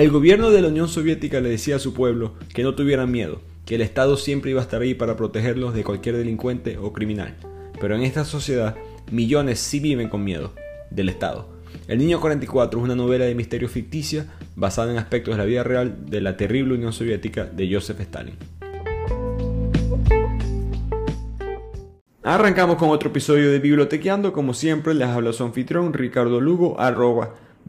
El gobierno de la Unión Soviética le decía a su pueblo que no tuvieran miedo, que el Estado siempre iba a estar ahí para protegerlos de cualquier delincuente o criminal. Pero en esta sociedad, millones sí viven con miedo del Estado. El Niño 44 es una novela de misterio ficticia basada en aspectos de la vida real de la terrible Unión Soviética de Joseph Stalin. Arrancamos con otro episodio de Bibliotequeando. Como siempre, les habla su anfitrión Ricardo Lugo, arroba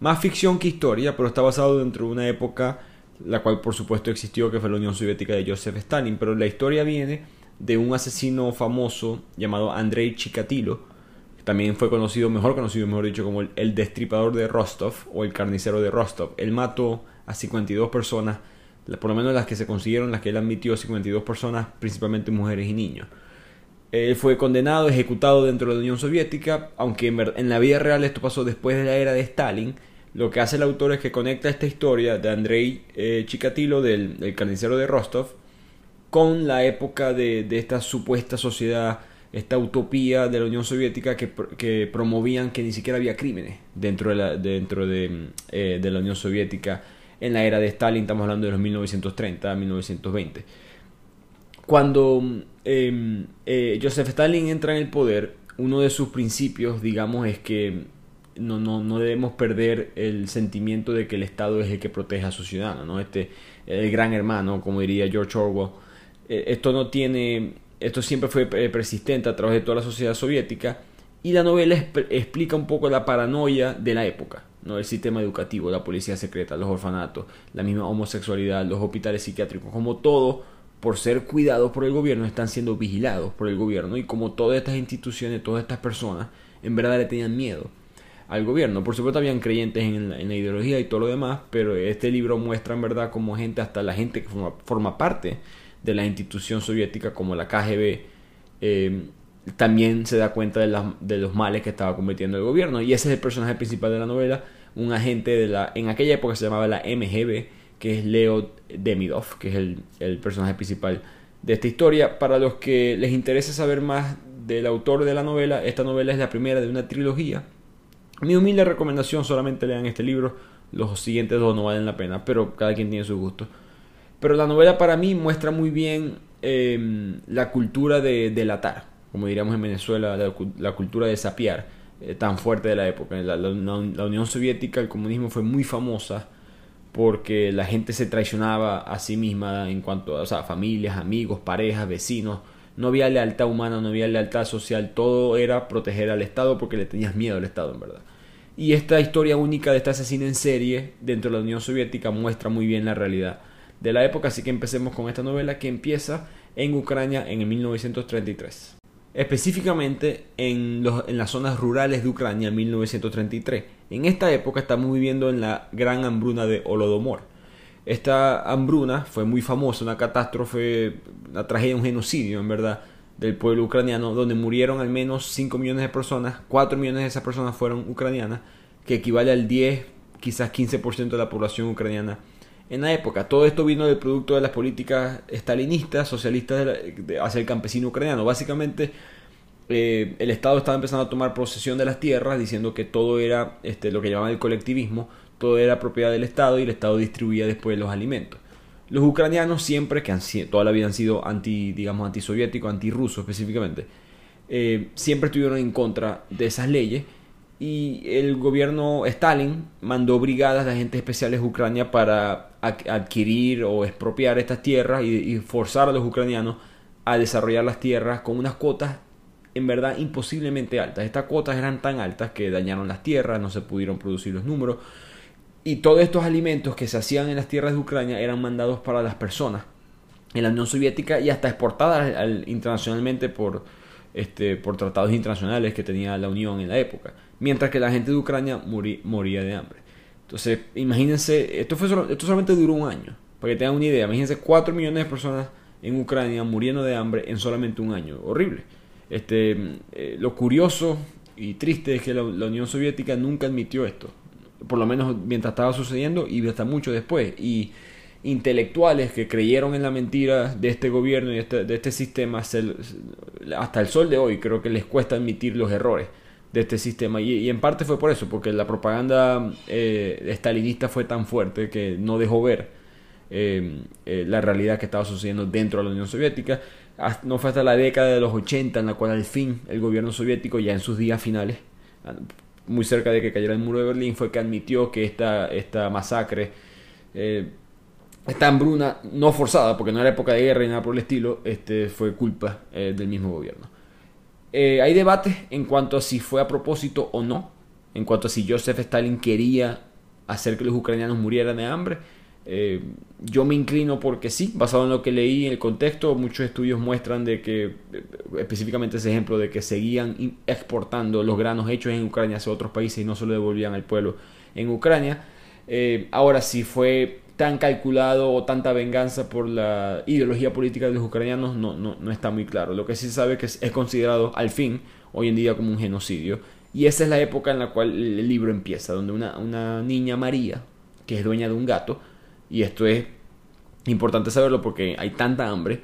más ficción que historia, pero está basado dentro de una época, la cual por supuesto existió, que fue la Unión Soviética de Joseph Stalin, pero la historia viene de un asesino famoso llamado Andrei Chikatilo, que también fue conocido, mejor conocido, mejor dicho, como el, destripador de Rostov o el carnicero de Rostov. Él mató a 52 personas, por lo menos las que se consiguieron, las que él admitió, 52 personas, principalmente mujeres y niños. Él fue condenado, ejecutado dentro de la Unión Soviética, aunque en, la vida real esto pasó después de la era de Stalin. Lo que hace el autor es que conecta esta historia de Andrei eh, Chikatilo, del, carnicero de Rostov, con la época de, esta supuesta sociedad, esta utopía de la Unión Soviética que, promovían que ni siquiera había crímenes dentro de la, dentro de, eh, de la Unión Soviética en la era de Stalin, estamos hablando de los 1930 a 1920. Cuando em, eh, Joseph Stalin entra en el poder, uno de sus principios, digamos, es que no, no, no, debemos perder el sentimiento de que el Estado es el que protege a su ciudadano, ¿no? Este, el gran hermano, como diría George Orwell. Eh, esto no tiene, esto siempre fue eh, persistente a través de toda la sociedad soviética y la novela explica un poco la paranoia de la época, ¿no? El sistema educativo, la policía secreta, los orfanatos, la misma homosexualidad, los hospitales psiquiátricos, como todo por ser cuidados por el gobierno, están siendo vigilados por el gobierno y como todas estas instituciones, todas estas personas, en verdad le tenían miedo al gobierno. Por supuesto habían creyentes en la, ideología y todo lo demás, pero este libro muestra en verdad como gente, hasta la gente que forma, parte de la institución soviética como la KGB, eh, también se da cuenta de, de, los males que estaba cometiendo el gobierno. Y ese es el personaje principal de la novela, un agente de la, en aquella época se llamaba la MGB, que es Leo Demidov, que es el, personaje principal de esta historia. Para los que les interese saber más del autor de la novela, esta novela es la primera de una trilogía. Mi humilde recomendación, solamente lean este libro, los siguientes dos no valen la pena, pero cada quien tiene su gusto. Pero la novela para mí muestra muy bien em, la cultura de delatar, como diríamos en Venezuela, la, cultura de sapiar, eh, tan fuerte de la época. la Unión Soviética, el comunismo fue muy famosa porque la gente se traicionaba a sí misma en cuanto a o familias, amigos, parejas, vecinos. No había lealtad humana, no había lealtad social, todo era proteger al Estado porque le tenías miedo al Estado, en verdad. Y esta historia única de esta asesina en serie dentro de la Unión Soviética muestra muy bien la realidad de la época, así que empecemos con esta novela que empieza en Ucrania en el 1933 específicamente en, los, en, las zonas rurales de Ucrania en 1933. En esta época estamos viviendo en la gran hambruna de Holodomor. Esta hambruna fue muy famosa, una catástrofe, una tragedia, un genocidio en verdad del pueblo ucraniano, donde murieron al menos 5 millones de personas, 4 millones de esas personas fueron ucranianas, que equivale al 10, quizás 15% de la población ucraniana en la época. Todo esto vino del producto de las políticas estalinistas, socialistas hacia el campesino ucraniano. Básicamente, eh, el Estado estaba empezando a tomar posesión de las tierras, diciendo que todo era este, lo que llamaban el colectivismo, todo era propiedad del Estado y el Estado distribuía después los alimentos. Los ucranianos siempre, que han, toda la vida han sido anti, digamos, antisoviéticos, antirrusos específicamente, eh, siempre estuvieron en contra de esas leyes y el gobierno Stalin mandó brigadas de agentes especiales a Ucrania para adquirir o expropiar estas tierras y, forzar a los ucranianos a desarrollar las tierras con unas cuotas en verdad imposiblemente altas. Estas cuotas eran tan altas que dañaron las tierras, no se pudieron producir los números y todos estos alimentos que se hacían en las tierras de Ucrania eran mandados para las personas en la Unión Soviética y hasta exportadas internacionalmente por, este, por tratados internacionales que tenía la Unión en la época mientras que la gente de Ucrania moría de hambre. Entonces, imagínense, esto, fue esto solamente duró un año. Para que tengan una idea, imagínense 4 millones de personas en Ucrania muriendo de hambre en solamente un año. Horrible. Este, eh, lo curioso y triste es que la, Unión Soviética nunca admitió esto. Por lo menos mientras estaba sucediendo y hasta mucho después. Y intelectuales que creyeron en la mentira de este gobierno y de este, este sistema, hasta el sol de hoy creo que les cuesta admitir los errores de este sistema. Y, en parte fue por eso, porque la propaganda eh, estalinista fue tan fuerte que no dejó ver eh, eh, la realidad que estaba sucediendo dentro de la Unión Soviética. No fue hasta la década de los 80 en la cual al fin el gobierno soviético, ya en sus días finales, muy cerca de que cayera el muro de Berlín, fue que admitió que esta, esta masacre, esta hambruna no forzada, porque no era época de guerra ni nada por el estilo, este, fue culpa del mismo gobierno. Eh, hay debate en cuanto a si fue a propósito o no, en cuanto a si Joseph Stalin quería hacer que los ucranianos murieran de hambre. Eh, yo me inclino porque sí, basado en lo que leí en el contexto, muchos estudios muestran de que, eh, específicamente ese ejemplo de que seguían exportando los granos hechos en Ucrania hacia otros países y no se lo devolvían al pueblo en Ucrania. ahora, si fue tan calculado o tanta venganza por la ideología política de los ucranianos no, no, está muy claro. Lo que sí se sabe que es, considerado al fin hoy en día como un genocidio. Y esa es la época en la cual el libro empieza, donde una, una niña María, que es dueña de un gato, y esto es importante saberlo porque hay tanta hambre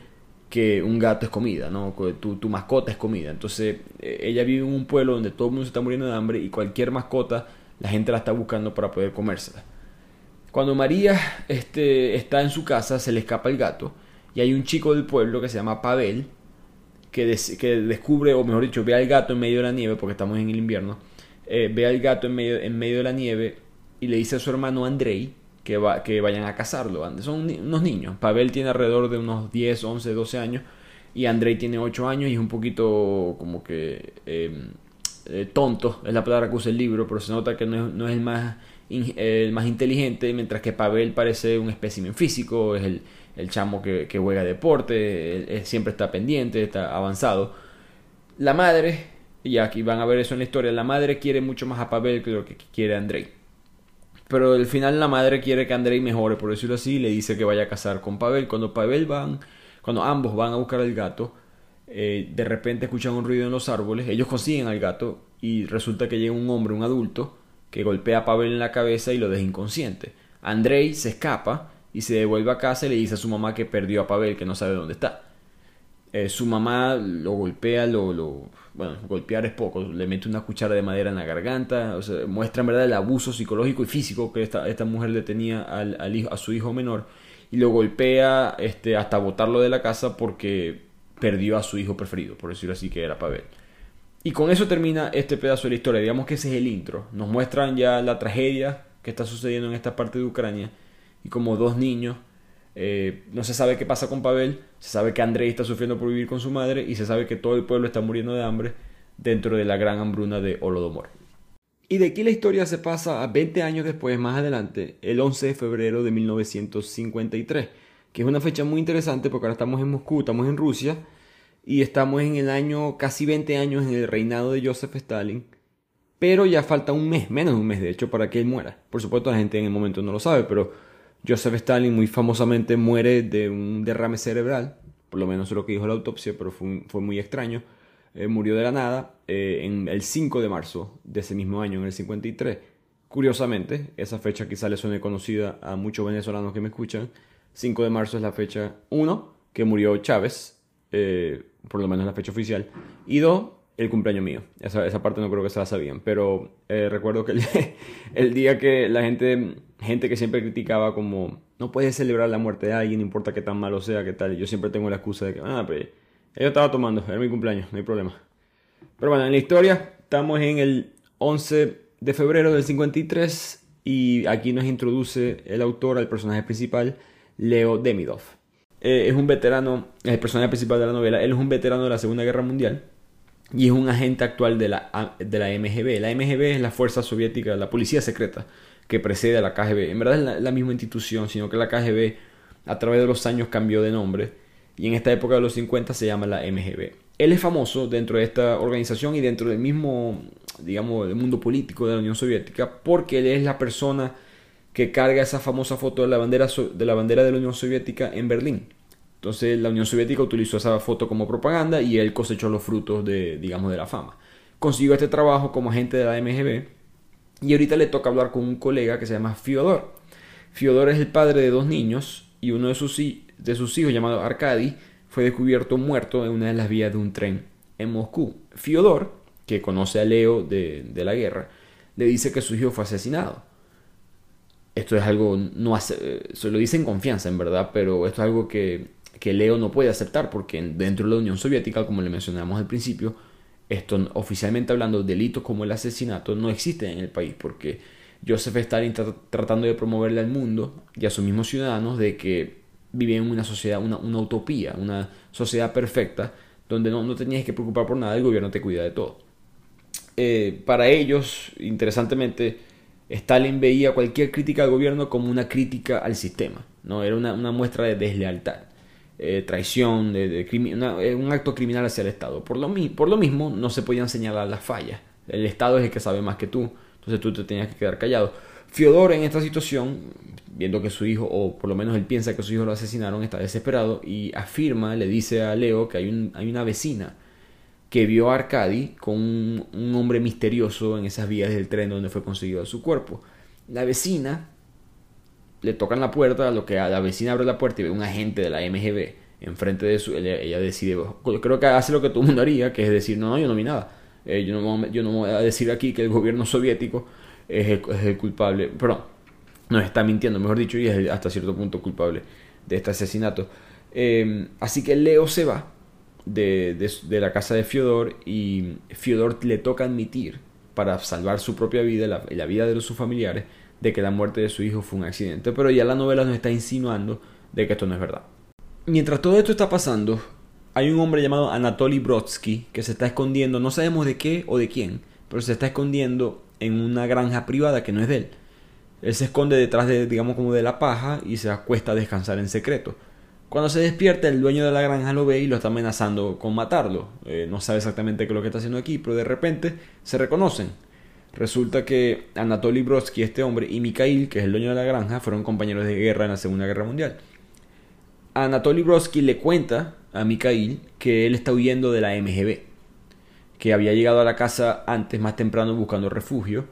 que un gato es comida, ¿no? Tu, tu, mascota es comida. Entonces, eh, ella vive en un pueblo donde todo el mundo se está muriendo de hambre y cualquier mascota la gente la está buscando para poder comérsela. Cuando María este, está en su casa, se le escapa el gato y hay un chico del pueblo que se llama Pavel que, que descubre, o mejor dicho, ve al gato en medio de la nieve, porque estamos en el invierno, eh, ve al gato en medio, en medio de la nieve y le dice a su hermano Andrei que, va, que vayan a cazarlo. Son unos niños. Pavel tiene alrededor de unos 10, 11, 12 años y Andrei tiene 8 años y es un poquito como que em, eh, tonto, es la palabra que usa el libro, pero se nota que no es, no es el más el más inteligente, mientras que Pavel parece un espécimen físico, es el, el chamo que, juega deporte, siempre está pendiente, está avanzado. La madre, y aquí van a ver eso en la historia, la madre quiere mucho más a Pavel que lo que quiere Andrei. Pero al final la madre quiere que Andrei mejore, por decirlo así, y le dice que vaya a casar con Pavel. Cuando Pavel van, cuando ambos van a buscar al gato, eh, de repente escuchan un ruido en los árboles, ellos consiguen al gato y resulta que llega un hombre, un adulto, que golpea a Pavel en la cabeza y lo deja inconsciente. Andrei se escapa y se devuelve a casa y le dice a su mamá que perdió a Pavel, que no sabe dónde está. Eh, su mamá lo golpea, lo, lo, bueno, golpear es poco, le mete una cuchara de madera en la garganta, o sea, muestra en verdad el abuso psicológico y físico que esta, esta mujer le tenía al, al hijo, a su hijo menor y lo golpea este, hasta botarlo de la casa porque perdió a su hijo preferido, por decirlo así, que era Pavel. Y con eso termina este pedazo de la historia. Digamos que ese es el intro. Nos muestran ya la tragedia que está sucediendo en esta parte de Ucrania. Y como dos niños, eh, no se sabe qué pasa con Pavel. Se sabe que Andrei está sufriendo por vivir con su madre. Y se sabe que todo el pueblo está muriendo de hambre dentro de la gran hambruna de Holodomor. Y de aquí la historia se pasa a 20 años después, más adelante, el 11 de febrero de 1953. Que es una fecha muy interesante porque ahora estamos en Moscú, estamos en Rusia y estamos en el año casi 20 años en el reinado de Joseph Stalin, pero ya falta un mes, menos de un mes de hecho, para que él muera. Por supuesto la gente en el momento no lo sabe, pero Joseph Stalin muy famosamente muere de un derrame cerebral, por lo menos es lo que dijo la autopsia, pero fue, fue muy extraño. Eh, murió de la nada eh, en el 5 de marzo de ese mismo año, en el 53. Curiosamente, esa fecha quizá le suene conocida a muchos venezolanos que me escuchan. 5 de marzo es la fecha 1 que murió Chávez, eh, por lo menos la fecha oficial. Y dos, el cumpleaños mío. Esa, esa parte no creo que se la sabían. Pero eh, recuerdo que el, día que la gente, gente que siempre criticaba como, no puedes celebrar la muerte de alguien, no importa que tan malo sea, que tal. Yo siempre tengo la excusa de que, ah, pero yo estaba tomando, era mi cumpleaños, no hay problema. Pero bueno, en la historia estamos en el 11 de febrero del 53 y aquí nos introduce el autor al personaje principal, Leo Demidov. Eh, es un veterano, es el personaje principal de la novela, él es un veterano de la Segunda Guerra Mundial y es un agente actual de la, de la MGB. La MGB es la fuerza soviética, la policía secreta que precede a la KGB. En verdad es la, misma institución, sino que la KGB a través de los años cambió de nombre y en esta época de los 50 se llama la MGB. Él es famoso dentro de esta organización y dentro del mismo, digamos, del mundo político de la Unión Soviética porque él es la persona que carga esa famosa foto de la bandera, de la, bandera de la Unión Soviética en Berlín. Entonces la Unión Soviética utilizó esa foto como propaganda y él cosechó los frutos de, digamos, de la fama. Consiguió este trabajo como agente de la MGB y ahorita le toca hablar con un colega que se llama Fiodor. Fiodor es el padre de dos niños y uno de sus, de sus hijos, llamado Arkady, fue descubierto muerto en una de las vías de un tren en Moscú. Fiodor, que conoce a Leo de, la guerra, le dice que su hijo fue asesinado. Esto es algo, no hace, se lo dice en confianza, en verdad, pero esto es algo que, que Leo no puede aceptar porque dentro de la Unión Soviética, como le mencionamos al principio, esto oficialmente hablando, delitos como el asesinato no existen en el país porque Joseph Stalin está tratando de promoverle al mundo y a sus mismos ciudadanos de que viven en una sociedad, una, utopía, una sociedad perfecta donde no, no tenías que preocupar por nada, el gobierno te cuida de todo. Eh, para ellos, interesantemente, Stalin veía cualquier crítica al gobierno como una crítica al sistema, ¿no? Era una, muestra de deslealtad, eh, traición, de, eh, un acto criminal hacia el Estado. Por lo, por lo mismo, no se podían señalar las fallas. El Estado es el que sabe más que tú, entonces tú te tenías que quedar callado. Fiodor en esta situación, viendo que su hijo, o por lo menos él piensa que su hijo lo asesinaron, está desesperado y afirma, le dice a Leo que hay, un, hay una vecina que vio a Arcadi con un, hombre misterioso en esas vías del tren donde fue conseguido su cuerpo. La vecina le tocan la puerta, lo que a la vecina abre la puerta y ve un agente de la MGB enfrente de su. Ella, decide, creo que hace lo que todo el mundo haría, que es decir, no, no, yo no vi nada. Eh, yo, no, yo no voy a decir aquí que el gobierno soviético es el, culpable, perdón, nos está mintiendo, mejor dicho, y es hasta cierto punto culpable de este asesinato. Em, así que Leo se va de, la casa de Fiodor y Fiodor le toca admitir, para salvar su propia vida y la, vida de sus familiares, de que la muerte de su hijo fue un accidente. Pero ya la novela nos está insinuando de que esto no es verdad. Mientras todo esto está pasando, hay un hombre llamado Anatoly Brodsky que se está escondiendo, no sabemos de qué o de quién, pero se está escondiendo en una granja privada que no es de él. Él se esconde detrás de, digamos, como de la paja y se acuesta a descansar en secreto. Cuando se despierta, el dueño de la granja lo ve y lo está amenazando con matarlo. Eh, no sabe exactamente qué es lo que está haciendo aquí, pero de repente se reconocen. Resulta que Anatoly Brodsky, este hombre, y Mikhail, que es el dueño de la granja, fueron compañeros de guerra en la Segunda Guerra Mundial. Anatoly Brodsky le cuenta a Mikhail que él está huyendo de la MGB, que había llegado a la casa antes, más temprano, buscando refugio.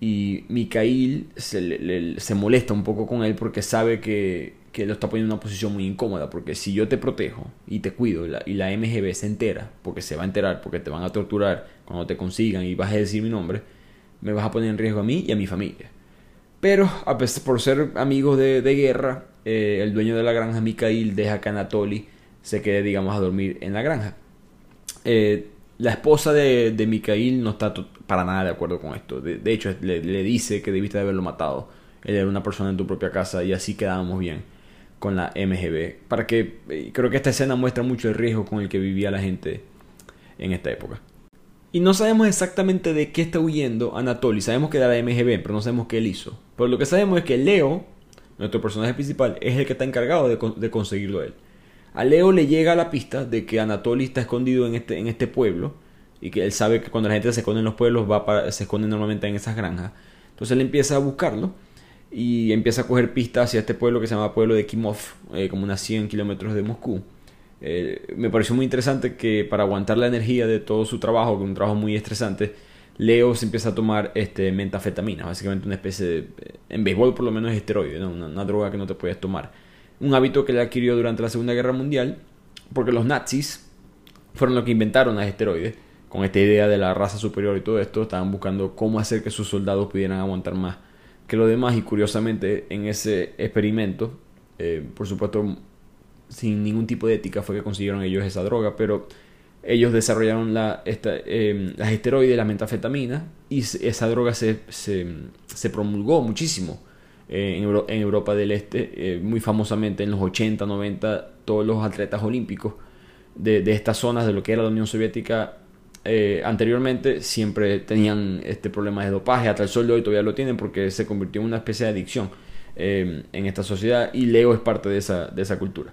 Y Mikhail se, se molesta un poco con él porque sabe que, que, lo está poniendo en una posición muy incómoda. Porque si yo te protejo y te cuido y la, MGB se entera, porque se va a enterar, porque te van a torturar cuando te consigan y vas a decir mi nombre, me vas a poner en riesgo a mí y a mi familia. Pero, a pesar por ser amigos de, guerra, eh, el dueño de la granja, Mikhail, deja que Anatoly se quede, digamos, a dormir en la granja. Eh, la esposa de, de Mikhail no está para nada de acuerdo con esto. De, hecho, le, dice que debiste de haberlo matado. Él era una persona en tu propia casa y así quedábamos bien con la MGB. Para que eh, creo que esta escena muestra mucho el riesgo con el que vivía la gente en esta época. Y no sabemos exactamente de qué está huyendo Anatoly. Sabemos que era la MGB, pero no sabemos qué él hizo. Pero lo que sabemos es que Leo, nuestro personaje principal, es el que está encargado de, conseguirlo él. A Leo le llega la pista de que Anatoly está escondido en este, en este pueblo y que él sabe que cuando la gente se esconde en los pueblos va se esconde normalmente en esas granjas. Entonces él empieza a buscarlo y empieza a coger pistas hacia este pueblo que se llama pueblo de Kimov, eh, como unas 100 kilómetros de Moscú. Eh, me pareció muy interesante que para aguantar la energía de todo su trabajo, que es un trabajo muy estresante, Leo se empieza a tomar este, metafetamina, básicamente una especie de, en béisbol por lo menos es esteroide, una droga que no te puedes tomar. Un hábito que le adquirió durante la Segunda Guerra Mundial, porque los nazis fueron los que inventaron las esteroides, con esta idea de la raza superior y todo esto, estaban buscando cómo hacer que sus soldados pudieran aguantar más que los demás y curiosamente en ese experimento, eh, por supuesto sin ningún tipo de ética fue que consiguieron ellos esa droga, pero ellos desarrollaron la, esta, eh, las esteroides, la metafetamina y esa droga se, se, promulgó muchísimo eh, en, Europa del Este, eh, muy famosamente en los 80, 90, todos los atletas olímpicos de, estas zonas de lo que era la Unión Soviética eh, anteriormente siempre tenían este problema de dopaje, hasta el sol hoy todavía lo tienen porque se convirtió en una especie de adicción en esta sociedad y Leo es parte de esa, de esa cultura.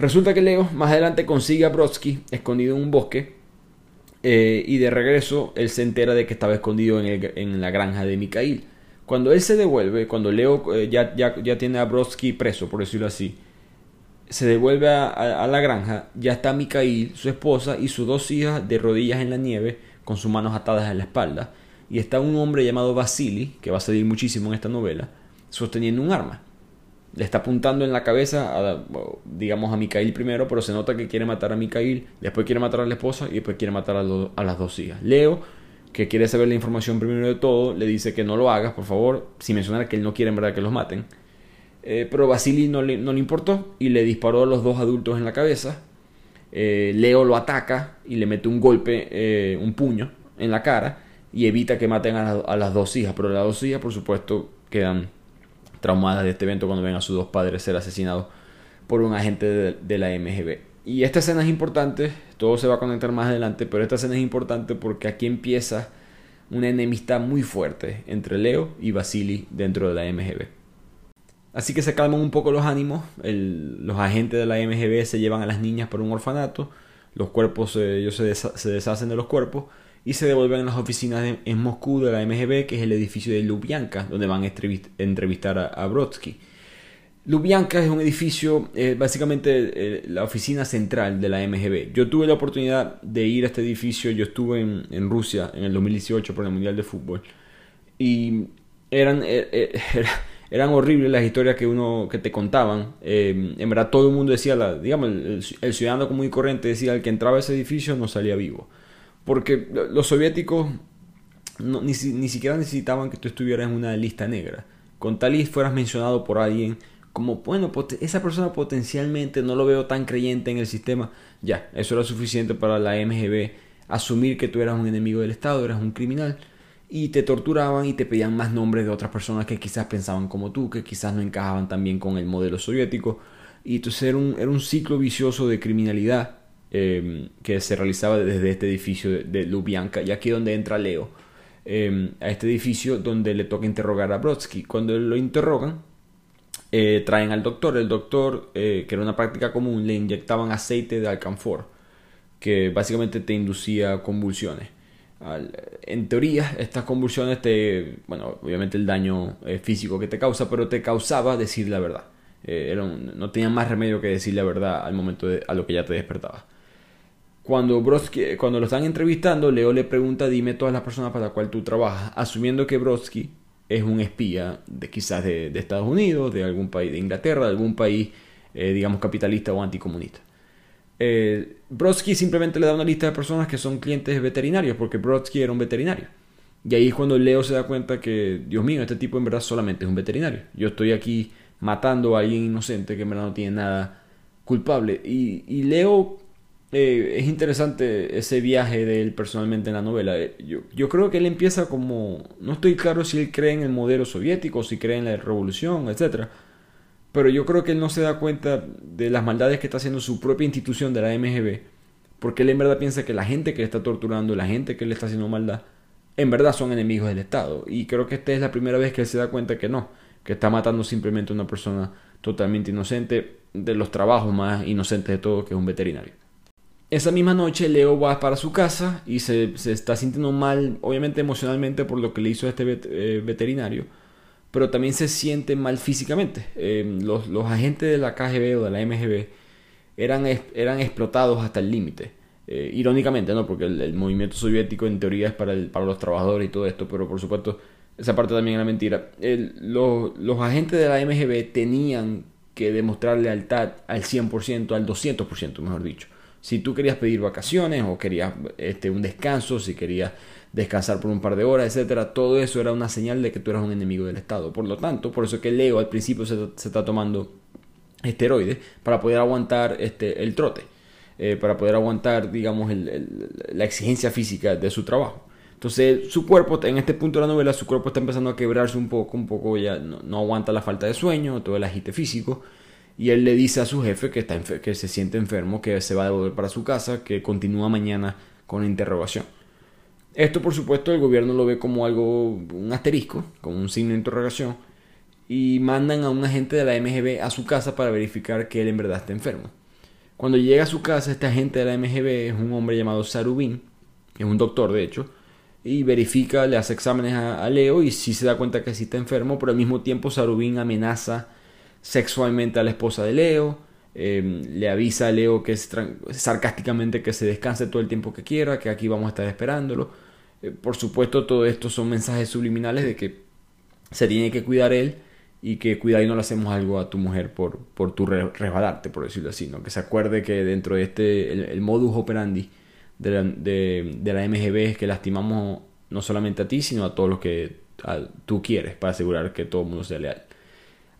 Resulta que Leo más adelante consigue a Brodsky escondido en un bosque y de regreso él se entera de que estaba escondido en, en la granja de Mikhail Cuando él se devuelve, cuando Leo eh, ya, ya, ya, tiene a Brodsky preso, por decirlo así, se devuelve a, la granja, ya está Mikhail, su esposa y sus dos hijas de rodillas en la nieve, con sus manos atadas en la espalda. Y está un hombre llamado Vasily, que va a salir muchísimo en esta novela, sosteniendo un arma. Le está apuntando en la cabeza, a, digamos, a Mikhail primero, pero se nota que quiere matar a Mikhail, después quiere matar a la esposa y después quiere matar a, a las dos hijas. Leo, que quiere saber la información primero de todo, le dice que no lo hagas, por favor, sin mencionar que él no quiere en verdad que los maten. Eh, pero Vasily no le, no le, importó y le disparó a los dos adultos en la cabeza. Eh, Leo lo ataca y le mete un golpe, eh, un puño en la cara y evita que maten a, las dos hijas. Pero las dos hijas, por supuesto, quedan traumadas de este evento cuando ven a sus dos padres ser asesinados por un agente de, la MGB. Y esta escena es importante, todo se va a conectar más adelante, pero esta escena es importante porque aquí empieza una enemistad muy fuerte entre Leo y Vasily dentro de la MGB. Así que se calman un poco los ánimos, los agentes de la MGB se llevan a las niñas por un orfanato, los cuerpos, ellos se, se deshacen de los cuerpos y se devuelven a las oficinas en Moscú de la MGB, que es el edificio de Lubyanka, donde van a entrevistar a, Brodsky. Lubyanka es un edificio, eh, básicamente eh, la oficina central de la MGB. Yo tuve la oportunidad de ir a este edificio, yo estuve en, Rusia en el 2018 por el Mundial de Fútbol, y eran, eh, eran horribles las historias que uno que te contaban. en verdad todo el mundo decía, la, digamos, el, el ciudadano común y corriente decía, el que entraba a ese edificio no salía vivo. Porque los soviéticos ni, siquiera necesitaban que tú estuvieras en una lista negra. Con tal y fueras mencionado por alguien como, bueno, esa persona potencialmente no lo veo tan creyente en el sistema, ya, eso era suficiente para la MGB asumir que tú eras un enemigo del Estado, eras un criminal, y te torturaban y te pedían más nombres de otras personas que quizás pensaban como tú, que quizás no encajaban tan bien con el modelo soviético, y entonces era un, era un ciclo vicioso de criminalidad Em, que se realizaba desde este edificio de, de y aquí donde entra Leo, em, a este edificio donde le toca interrogar a Brodsky. Cuando lo interrogan, eh, traen al doctor. El doctor, eh, que era una práctica común, le inyectaban aceite de alcanfor, que básicamente te inducía convulsiones. en teoría, estas convulsiones te, bueno, obviamente el daño eh, físico que te causa, pero te causaba decir la verdad. no tenía más remedio que decir la verdad al momento de a lo que ya te despertaba. Cuando, Brodsky, cuando lo están entrevistando, Leo le pregunta, dime todas las personas para las cuales tú trabajas, asumiendo que Brodsky es un espía de quizás de, Estados Unidos, de algún país, de Inglaterra, de algún país, eh, digamos, capitalista o anticomunista. Eh, Brodsky simplemente le da una lista de personas que son clientes veterinarios, porque Brodsky era un veterinario. Y ahí es cuando Leo se da cuenta que, Dios mío, este tipo en verdad solamente es un veterinario. Yo estoy aquí matando a alguien inocente que en verdad no tiene nada culpable. Y, y Leo eh, es interesante ese viaje de él personalmente en la novela. Eh, yo, yo, creo que él empieza como... No estoy claro si él cree en el modelo soviético, si cree en la revolución, etc. Pero yo creo que él no se da cuenta de las maldades que está haciendo su propia institución de la MGB. Porque él en verdad piensa que la gente que le está torturando, la gente que le está haciendo maldad, en verdad son enemigos del Estado. Y creo que esta es la primera vez que él se da cuenta que no, que está matando simplemente a una persona totalmente inocente de los trabajos más inocentes de todo, que es un veterinario. Esa misma noche Leo va para su casa y se, está sintiendo mal, obviamente emocionalmente por lo que le hizo a este eh, veterinario, pero también se siente mal físicamente. Em, los, agentes de la KGB o de la MGB eran, eran explotados hasta el límite. Eh, irónicamente, ¿no? Porque el, movimiento soviético en teoría es para, para los trabajadores y todo esto, pero por supuesto esa parte también era mentira. los, los agentes de la MGB tenían que demostrar lealtad al 100%, al 200%, mejor dicho si tú querías pedir vacaciones o querías este, un descanso, si querías descansar por un par de horas, etcétera, todo eso era una señal de que tú eras un enemigo del Estado. Por lo tanto, por eso es que Leo al principio se, está tomando esteroides para poder aguantar este, el trote, eh, para poder aguantar, digamos, la exigencia física de su trabajo. Entonces, su cuerpo, en este punto de la novela, su cuerpo está empezando a quebrarse un poco, un poco ya no, no aguanta la falta de sueño, todo el agite físico y él le dice a su jefe que, está que se siente enfermo, que se va a devolver para su casa, que continúa mañana con la interrogación. Esto por supuesto el gobierno lo ve como algo, un asterisco, como un signo de interrogación, y mandan a un agente de la MGB a su casa para verificar que él en verdad está enfermo. Cuando llega a su casa, este agente de la MGB es un hombre llamado Sarubin, que es un doctor de hecho, y verifica, le hace exámenes a, Leo y sí se da cuenta que sí está enfermo, pero al mismo tiempo Sarubin amenaza sexualmente a la esposa de Leo, em, le avisa a Leo que es sarcásticamente que se descanse todo el tiempo que quiera, que aquí vamos a estar esperándolo. Eh, por supuesto, todo esto son mensajes subliminales de que se tiene que cuidar él y que cuidado y no le hacemos algo a tu mujer por, por tu resbalarte, por decirlo así, ¿no? que se acuerde que dentro de este, el modus operandi de la, de, la MGB es que lastimamos no solamente a ti, sino a todos los que tú quieres para asegurar que todo el mundo sea leal.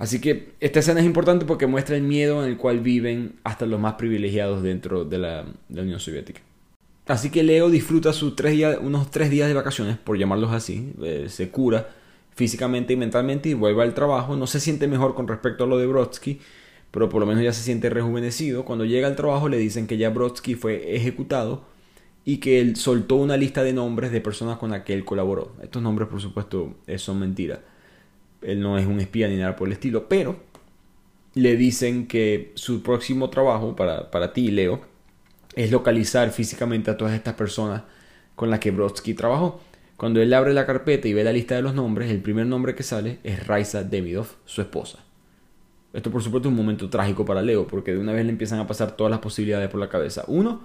Así que esta escena es importante porque muestra el miedo en el cual viven hasta los más privilegiados dentro de la, Unión Soviética. Así que Leo disfruta sus tres días, unos tres días de vacaciones, por llamarlos así, eh, se cura físicamente y mentalmente y vuelve al trabajo. No se siente mejor con respecto a lo de Brodsky, pero por lo menos ya se siente rejuvenecido. Cuando llega al trabajo le dicen que ya Brodsky fue ejecutado y que él soltó una lista de nombres de personas con las que él colaboró. Estos nombres, por supuesto, eh, son mentiras. Él no es un espía ni nada por el estilo, pero le dicen que su próximo trabajo para, para ti, Leo, es localizar físicamente a todas estas personas con las que Brodsky trabajó. Cuando él abre la carpeta y ve la lista de los nombres, el primer nombre que sale es Raisa Demidov, su esposa. Esto por supuesto es un momento trágico para Leo, porque de una vez le empiezan a pasar todas las posibilidades por la cabeza. Uno,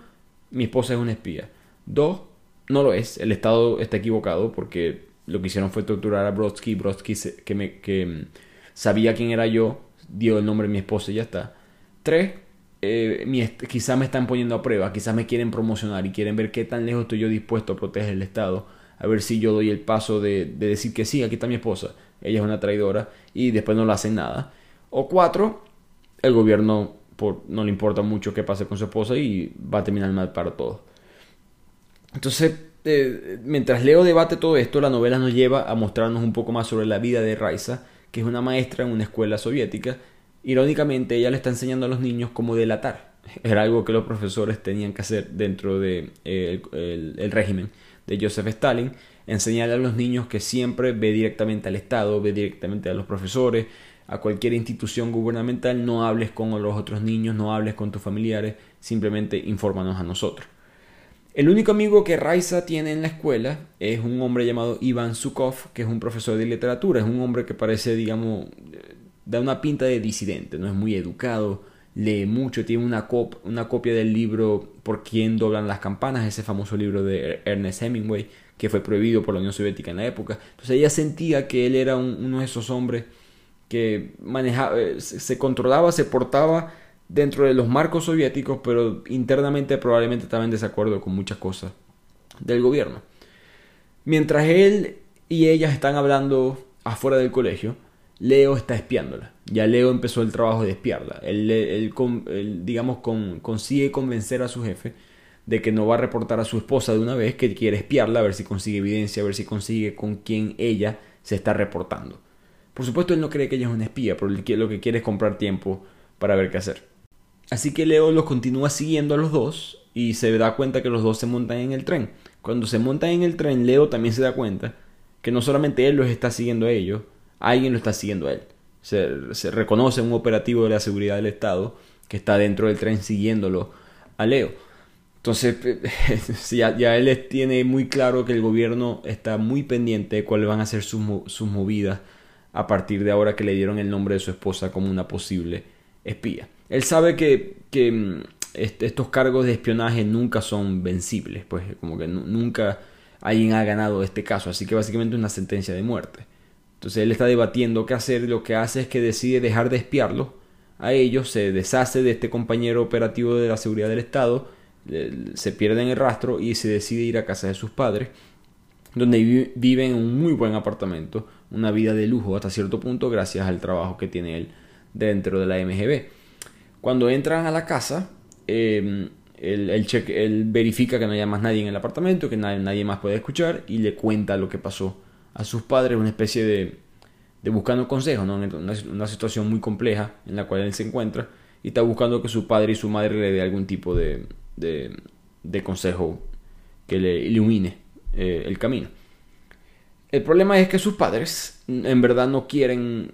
mi esposa es una espía. Dos, no lo es, el Estado está equivocado porque lo que hicieron fue torturar a Brodsky. Brodsky que, me, que mm, sabía quién era yo, dio el nombre de mi esposa y ya está. Tres, eh, quizás me están poniendo a prueba, quizás me quieren promocionar y quieren ver qué tan lejos estoy yo dispuesto a proteger el Estado. A ver si yo doy el paso de, de decir que sí, aquí está mi esposa, ella es una traidora y después no le hacen nada. O cuatro, el gobierno no le importa mucho qué pase con su esposa y va a terminar mal para todos. Entonces, eh, mientras Leo debate todo esto, la novela nos lleva a mostrarnos un poco más sobre la vida de Raisa, que es una maestra en una escuela soviética. Irónicamente, ella le está enseñando a los niños cómo delatar. Era algo que los profesores tenían que hacer dentro del de, eh, régimen de Joseph Stalin. Enseñarle a los niños que siempre ve directamente al Estado, ve directamente a los profesores, a cualquier institución gubernamental, no hables con los otros niños, no hables con tus familiares, simplemente infórmanos a nosotros. El único amigo que Raisa tiene en la escuela es un hombre llamado Iván Sukov, que es un profesor de literatura, es un hombre que parece, digamos, da una pinta de disidente, no es muy educado, lee mucho, tiene una, una copia del libro Por quién doblan las campanas, ese famoso libro de Ernest Hemingway, que fue prohibido por la Unión Soviética en la época. Entonces ella sentía que él era uno de esos hombres que manejaba, eh, se controlaba, se portaba dentro de los marcos soviéticos, pero internamente probablemente estaba en desacuerdo con muchas cosas del gobierno. Mientras él y ella están hablando afuera del colegio, Leo está espiándola. Ya Leo empezó el trabajo de espiarla. Él, digamos, consigue convencer a su jefe de que no va a reportar a su esposa de una vez, que quiere espiarla, a ver si consigue evidencia, a ver si consigue con quién ella se está reportando. Por supuesto, él no cree que ella es una espía, pero lo que quiere es comprar tiempo para ver qué hacer. Así que Leo los continúa siguiendo a los dos y se da cuenta que los dos se montan en el tren. Cuando se montan en el tren, Leo también se da cuenta que no solamente él los está siguiendo a ellos, alguien lo está siguiendo a él. Se, reconoce un operativo de la seguridad del Estado que está dentro del tren siguiéndolo a Leo. Entonces, ya, ya, él tiene muy claro que el gobierno está muy pendiente de cuáles van a ser sus, sus movidas a partir de ahora que le dieron el nombre de su esposa como una posible espía. Él sabe que, que mm, estos cargos de espionaje nunca son vencibles, pues como que nunca alguien ha ganado este caso, así que básicamente es una sentencia de muerte. Entonces él está debatiendo qué hacer y lo que hace es que decide dejar de espiarlo a ellos, se deshace de este compañero operativo de la seguridad del Estado, se pierde el rastro y se decide ir a casa de sus padres, donde vive en un muy buen apartamento, una vida de lujo hasta cierto punto gracias al trabajo que tiene él dentro de la MGB. Cuando entran a la casa, eh, él, verifica que no haya más nadie en el apartamento, que nadie, más puede escuchar y le cuenta lo que pasó a sus padres, una especie de, de buscando consejos, ¿no? una, situación muy compleja en la cual él se encuentra y está buscando que su padre y su madre le dé algún tipo de, de, consejo que le ilumine eh, el camino. El problema es que sus padres en verdad no quieren,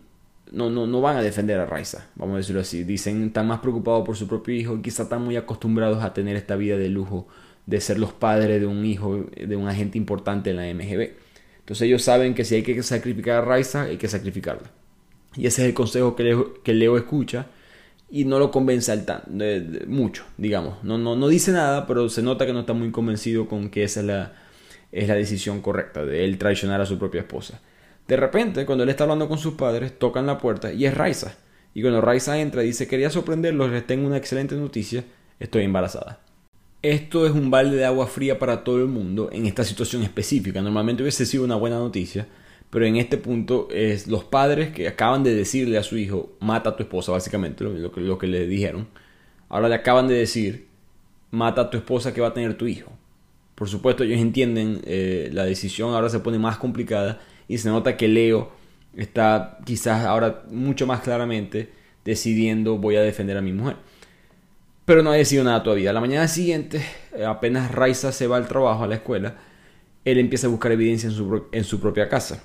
no, no, no van a defender a Raisa, vamos a decirlo así. Dicen, están más preocupados por su propio hijo quizá están muy acostumbrados a tener esta vida de lujo de ser los padres de un hijo de un agente importante en la MGB. Entonces ellos saben que si hay que sacrificar a Raiza, hay que sacrificarla. Y ese es el consejo que Leo, Leo escucha y no lo convence al tan, mucho, digamos. No, no, no dice nada, pero se nota que no está muy convencido con que esa es la, es la decisión correcta de él traicionar a su propia esposa. De repente, cuando él está hablando con sus padres, tocan la puerta y es Raiza. Y cuando Raiza entra, dice, quería sorprenderlos, les tengo una excelente noticia, estoy embarazada. Esto es un balde de agua fría para todo el mundo en esta situación específica. Normalmente hubiese sido una buena noticia, pero en este punto es los padres que acaban de decirle a su hijo, mata a tu esposa, básicamente, lo, que, le dijeron. Ahora le acaban de decir, mata a tu esposa que va a tener tu hijo. Por supuesto, ellos entienden eh, la decisión, ahora se pone más complicada y se nota que Leo está quizás ahora mucho más claramente decidiendo voy a defender a mi mujer. Pero no ha decidido nada todavía. La mañana siguiente, eh, apenas Raiza se va al trabajo, a la escuela, él empieza a buscar evidencia en su, en su propia casa.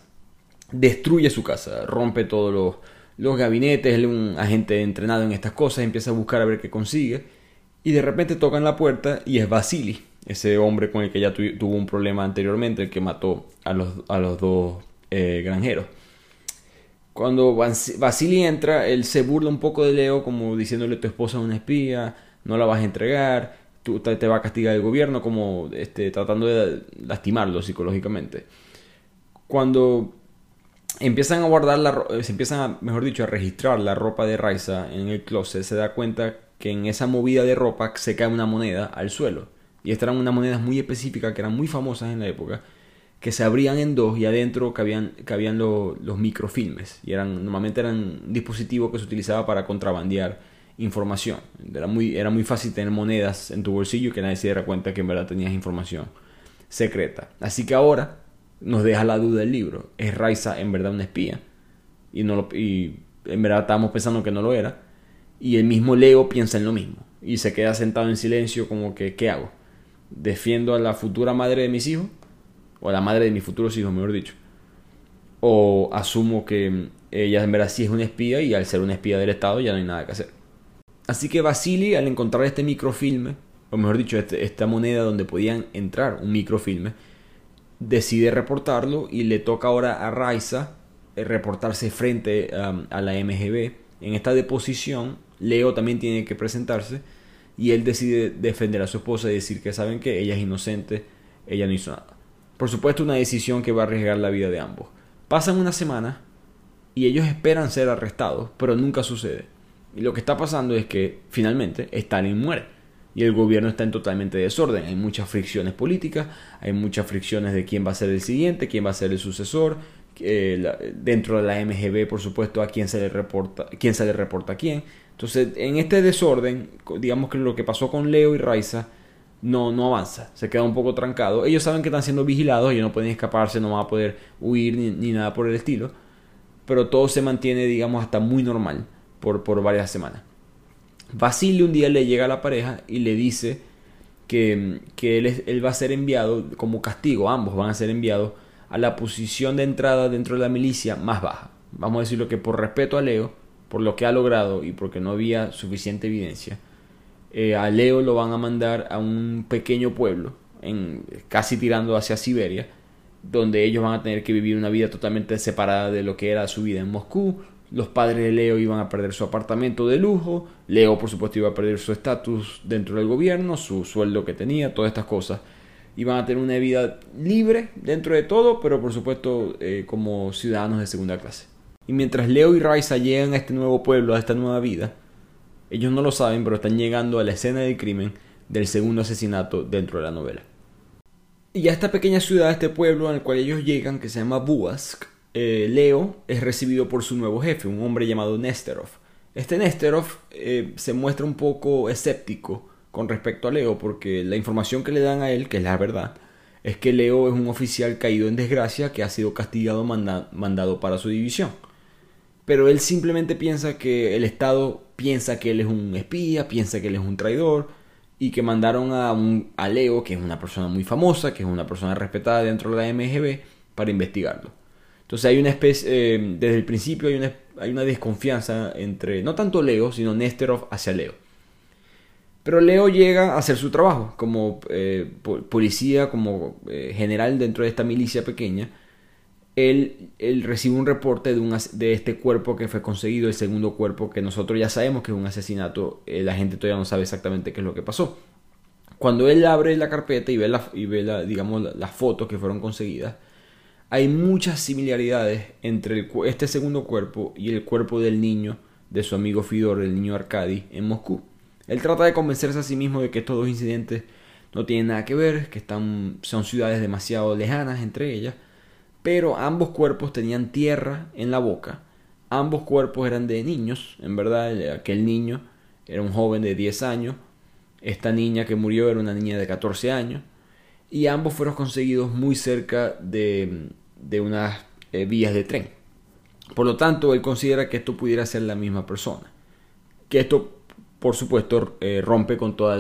Destruye su casa, rompe todos los, los gabinetes, él es un agente entrenado en estas cosas, empieza a buscar a ver qué consigue. Y de repente tocan la puerta y es Vasily, ese hombre con el que ya tuvo un problema anteriormente, el que mató a los, a los dos eh, granjero. Cuando Vasily entra, él se burla un poco de Leo, como diciéndole tu esposa es una espía, no la vas a entregar, tú, te va a castigar el gobierno, como este, tratando de lastimarlo psicológicamente. Cuando empiezan a guardar la se empiezan a, mejor dicho, a registrar la ropa de Raiza en el closet, se da cuenta que en esa movida de ropa se cae una moneda al suelo. Y estas eran unas monedas muy específicas que eran muy famosas en la época que se abrían en dos y adentro cabían, cabían los microfilmes. Y eran, normalmente eran un dispositivo que se utilizaba para contrabandear información. Era muy, era muy fácil tener monedas en tu bolsillo que nadie se diera cuenta que en verdad tenías información secreta. Así que ahora nos deja la duda el libro. ¿Es Raiza en verdad una espía? Y, no lo, y en verdad estábamos pensando que no lo era. Y el mismo Leo piensa en lo mismo. Y se queda sentado en silencio como que, ¿qué hago? ¿Defiendo a la futura madre de mis hijos? O la madre de mis futuros hijos, mejor dicho. O asumo que ella en verdad sí es una espía y al ser una espía del Estado ya no hay nada que hacer. Así que Vasily, al encontrar este microfilme, o mejor dicho, este, esta moneda donde podían entrar un microfilme, decide reportarlo y le toca ahora a Raiza eh, reportarse frente um, a la MGB. En esta deposición, Leo también tiene que presentarse y él decide defender a su esposa y decir que saben que ella es inocente, ella no hizo nada. Por supuesto, una decisión que va a arriesgar la vida de ambos. Pasan una semana y ellos esperan ser arrestados, pero nunca sucede. Y lo que está pasando es que finalmente Stalin muere y el gobierno está en totalmente desorden. Hay muchas fricciones políticas, hay muchas fricciones de quién va a ser el siguiente, quién va a ser el sucesor. Eh, dentro de la MGB, por supuesto, a quién se le reporta, quién se le reporta a quién. Entonces, en este desorden, digamos que lo que pasó con Leo y Raiza no, no avanza, se queda un poco trancado. Ellos saben que están siendo vigilados, ellos no pueden escaparse, no van a poder huir ni, nada por el estilo, pero todo se mantiene, digamos, hasta muy normal por, por varias semanas. Basile un día le llega a la pareja y le dice que, que él, él, va a ser enviado como castigo, ambos van a ser enviados a la posición de entrada dentro de la milicia más baja. Vamos a decirlo que por respeto a Leo, por lo que ha logrado y porque no había suficiente evidencia, eh, a Leo lo van a mandar a un pequeño pueblo, en, casi tirando hacia Siberia, donde ellos van a tener que vivir una vida totalmente separada de lo que era su vida en Moscú. Los padres de Leo iban a perder su apartamento de lujo, Leo por supuesto iba a perder su estatus dentro del gobierno, su sueldo que tenía, todas estas cosas. Iban a tener una vida libre dentro de todo, pero por supuesto eh, como ciudadanos de segunda clase. Y mientras Leo y Raisa llegan a este nuevo pueblo, a esta nueva vida, ellos no lo saben, pero están llegando a la escena del crimen del segundo asesinato dentro de la novela. Y a esta pequeña ciudad, este pueblo al cual ellos llegan, que se llama Buask, eh, Leo es recibido por su nuevo jefe, un hombre llamado Nesterov. Este Nesterov eh, se muestra un poco escéptico con respecto a Leo, porque la información que le dan a él, que es la verdad, es que Leo es un oficial caído en desgracia que ha sido castigado mandado para su división pero él simplemente piensa que el Estado piensa que él es un espía, piensa que él es un traidor y que mandaron a un a Leo, que es una persona muy famosa, que es una persona respetada dentro de la MGB, para investigarlo. Entonces hay una especie, eh, desde el principio hay una, hay una desconfianza entre, no tanto Leo, sino Nesterov hacia Leo. Pero Leo llega a hacer su trabajo como eh, policía, como eh, general dentro de esta milicia pequeña. Él, él, recibe un reporte de, este cuerpo que fue conseguido, el segundo cuerpo que nosotros ya sabemos que es un asesinato. Eh, la gente todavía no sabe exactamente qué es lo que pasó. Cuando él abre la carpeta y ve, la, y ve la, digamos, las fotos que fueron conseguidas, hay muchas similaridades entre este segundo cuerpo y el cuerpo del niño de su amigo Fidor, el niño Arkady, en Moscú. Él trata de convencerse a sí mismo de que estos dos incidentes no tienen nada que ver, que están, son ciudades demasiado lejanas entre ellas, pero ambos cuerpos tenían tierra en la boca, ambos cuerpos eran de niños, en verdad aquel niño era un joven de 10 años, esta niña que murió era una niña de 14 años, y ambos fueron conseguidos muy cerca de, de unas eh, vías de tren. Por lo tanto, él considera que esto pudiera ser la misma persona. Que esto por supuesto, eh, rompe con todo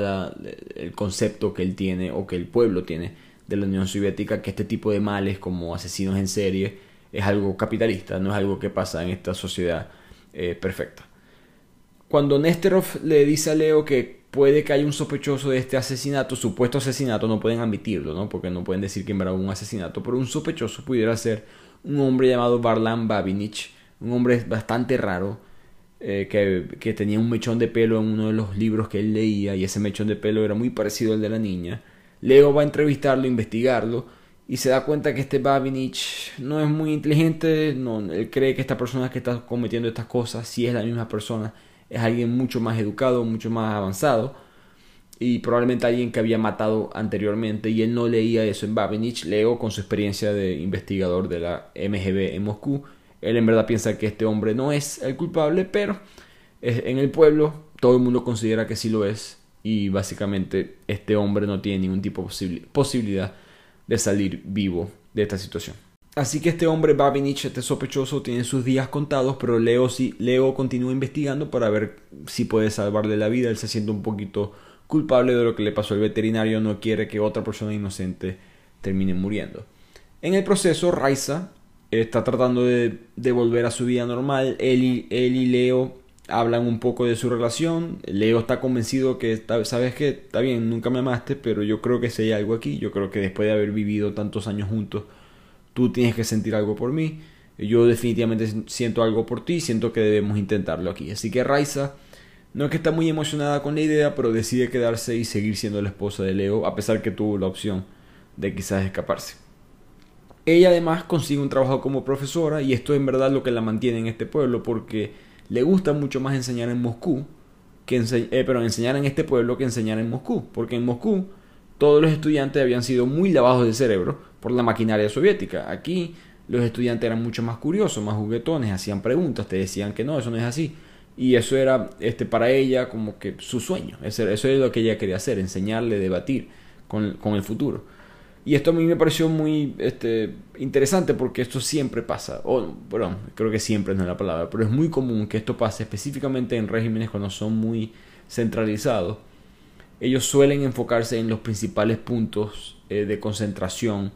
el concepto que él tiene o que el pueblo tiene de la Unión Soviética, que este tipo de males como asesinos en serie es algo capitalista, no es algo que pasa en esta sociedad eh, perfecta. Cuando Nesterov le dice a Leo que puede que haya un sospechoso de este asesinato, supuesto asesinato, no pueden admitirlo, ¿no? porque no pueden decir que hubo un asesinato, pero un sospechoso pudiera ser un hombre llamado Varlam Babinich, un hombre bastante raro, eh, que, tenía un mechón de pelo en uno de los libros que él leía y ese mechón de pelo era muy parecido al de la niña. Leo va a entrevistarlo, investigarlo y se da cuenta que este Babinich no es muy inteligente, no, él cree que esta persona que está cometiendo estas cosas, si es la misma persona, es alguien mucho más educado, mucho más avanzado y probablemente alguien que había matado anteriormente y él no leía eso en Babinich. Leo con su experiencia de investigador de la MGB en Moscú él en verdad piensa que este hombre no es el culpable, pero en el pueblo todo el mundo considera que sí lo es y básicamente este hombre no tiene ningún tipo de posibilidad de salir vivo de esta situación. Así que este hombre, Babinich, este sospechoso, tiene sus días contados, pero Leo, sí, Leo continúa investigando para ver si puede salvarle la vida. Él se siente un poquito culpable de lo que le pasó al veterinario, no quiere que otra persona inocente termine muriendo. En el proceso, Raiza, está tratando de, volver a su vida normal. Él y, él y Leo hablan un poco de su relación. Leo está convencido que, sabes que está bien, nunca me amaste, pero yo creo que si hay algo aquí. Yo creo que después de haber vivido tantos años juntos, tú tienes que sentir algo por mí. Yo definitivamente siento algo por ti, siento que debemos intentarlo aquí. Así que Raiza no es que está muy emocionada con la idea, pero decide quedarse y seguir siendo la esposa de Leo, a pesar que tuvo la opción de quizás escaparse. Ella además consigue un trabajo como profesora y esto es en verdad lo que la mantiene en este pueblo porque le gusta mucho más enseñar en Moscú, que eh, pero enseñar en este pueblo que enseñar en Moscú, porque en Moscú todos los estudiantes habían sido muy lavados de cerebro por la maquinaria soviética. Aquí los estudiantes eran mucho más curiosos, más juguetones, hacían preguntas, te decían que no, eso no es así. Y eso era este, para ella como que su sueño, eso, eso es lo que ella quería hacer, enseñarle, debatir con, con el futuro. Y esto a mí me pareció muy este, interesante porque esto siempre pasa. O, bueno, creo que siempre no es la palabra, pero es muy común que esto pase específicamente en regímenes cuando son muy centralizados. Ellos suelen enfocarse en los principales puntos eh, de concentración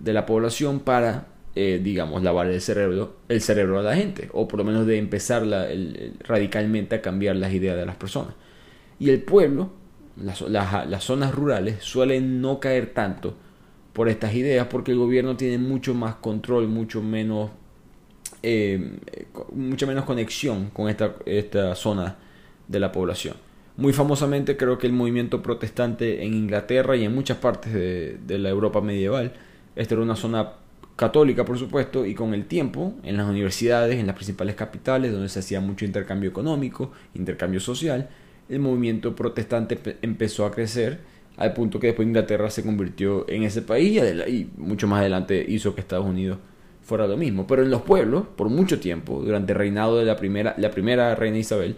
de la población para, eh, digamos, lavar el cerebro, el cerebro a la gente, o por lo menos de empezar radicalmente a cambiar las ideas de las personas. Y el pueblo, las, las zonas rurales, suelen no caer tanto por estas ideas porque el gobierno tiene mucho más control, mucho menos, eh, mucha menos conexión con esta, esta zona de la población. Muy famosamente creo que el movimiento protestante en Inglaterra y en muchas partes de, de la Europa medieval, esta era una zona católica por supuesto y con el tiempo en las universidades, en las principales capitales donde se hacía mucho intercambio económico, intercambio social, el movimiento protestante empezó a crecer al punto que después Inglaterra se convirtió en ese país y, mucho más adelante hizo que Estados Unidos fuera lo mismo. Pero en los pueblos, por mucho tiempo, durante el reinado de la primera, la primera reina Isabel,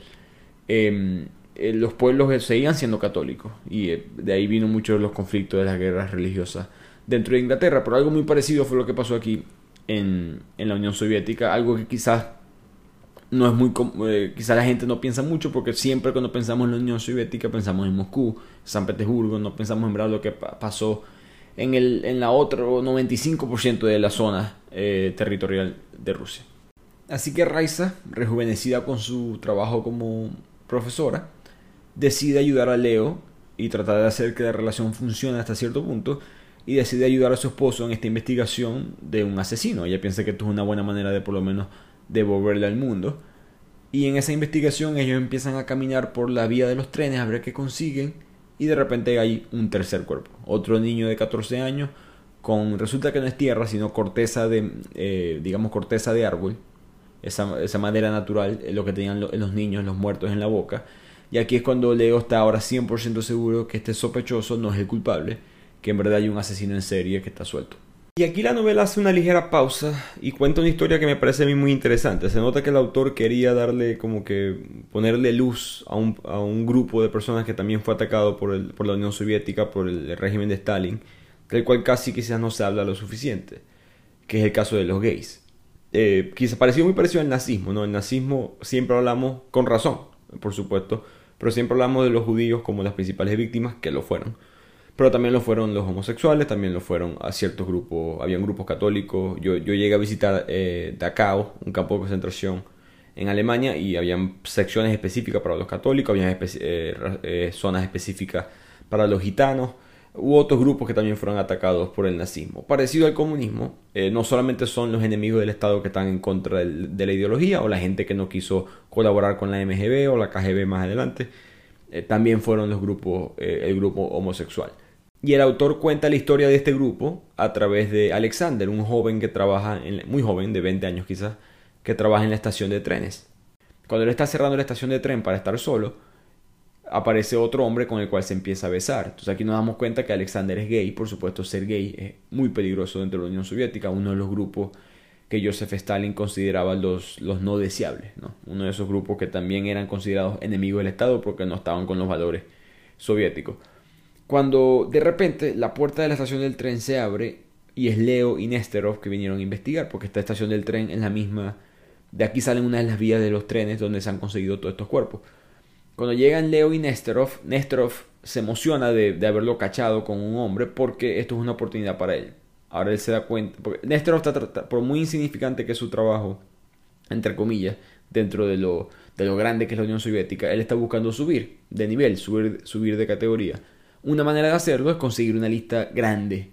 em, eh, los pueblos seguían siendo católicos y eh, de ahí vino mucho de los conflictos de las guerras religiosas dentro de Inglaterra. Pero algo muy parecido fue lo que pasó aquí en, en la Unión Soviética, algo que quizás no es muy eh, quizá la gente no piensa mucho porque siempre cuando pensamos en la Unión Soviética pensamos en Moscú, San Petersburgo, no pensamos en lo que pasó en el en la otra 95% de la zona eh, territorial de Rusia. Así que Raiza, rejuvenecida con su trabajo como profesora, decide ayudar a Leo y tratar de hacer que la relación funcione hasta cierto punto y decide ayudar a su esposo en esta investigación de un asesino. Ella piensa que esto es una buena manera de por lo menos devolverle al mundo. Y en esa investigación ellos empiezan a caminar por la vía de los trenes a ver qué consiguen y de repente hay un tercer cuerpo. Otro niño de 14 años con resulta que no es tierra sino corteza de eh, digamos corteza de árbol esa, esa madera natural lo que tenían los niños los muertos en la boca y aquí es cuando Leo está ahora 100% seguro que este sospechoso no es el culpable, que en verdad hay un asesino en serie que está suelto. Y aquí la novela hace una ligera pausa y cuenta una historia que me parece a mí muy interesante. Se nota que el autor quería darle como que ponerle luz a un, a un grupo de personas que también fue atacado por, el, por la Unión Soviética, por el régimen de Stalin, del cual casi quizás no se habla lo suficiente, que es el caso de los gays. Eh, quizás pareció muy parecido al nazismo, ¿no? El nazismo siempre hablamos con razón, por supuesto, pero siempre hablamos de los judíos como las principales víctimas, que lo fueron. Pero también lo fueron los homosexuales, también lo fueron a ciertos grupos, habían grupos católicos. Yo, llegué a visitar eh, Dachau, un campo de concentración en Alemania, y habían secciones específicas para los católicos, había eh, eh, zonas específicas para los gitanos u otros grupos que también fueron atacados por el nazismo. Parecido al comunismo, eh, no solamente son los enemigos del Estado que están en contra de la ideología o la gente que no quiso colaborar con la MGB o la KGB más adelante, también fueron los grupos, eh, el grupo homosexual. Y el autor cuenta la historia de este grupo a través de Alexander, un joven que trabaja, en, muy joven, de 20 años quizás, que trabaja en la estación de trenes. Cuando él está cerrando la estación de tren para estar solo, aparece otro hombre con el cual se empieza a besar. Entonces aquí nos damos cuenta que Alexander es gay, por supuesto ser gay es muy peligroso dentro de la Unión Soviética, uno de los grupos que Joseph Stalin consideraba los, los no deseables, ¿no? uno de esos grupos que también eran considerados enemigos del Estado porque no estaban con los valores soviéticos. Cuando de repente la puerta de la estación del tren se abre y es Leo y Nesterov que vinieron a investigar, porque esta estación del tren es la misma, de aquí salen una de las vías de los trenes donde se han conseguido todos estos cuerpos. Cuando llegan Leo y Nesterov, Nesterov se emociona de, haberlo cachado con un hombre porque esto es una oportunidad para él. Ahora él se da cuenta, porque Nesterov está, por muy insignificante que es su trabajo, entre comillas, dentro de lo, de lo grande que es la Unión Soviética, él está buscando subir de nivel, subir, subir de categoría. Una manera de hacerlo es conseguir una lista grande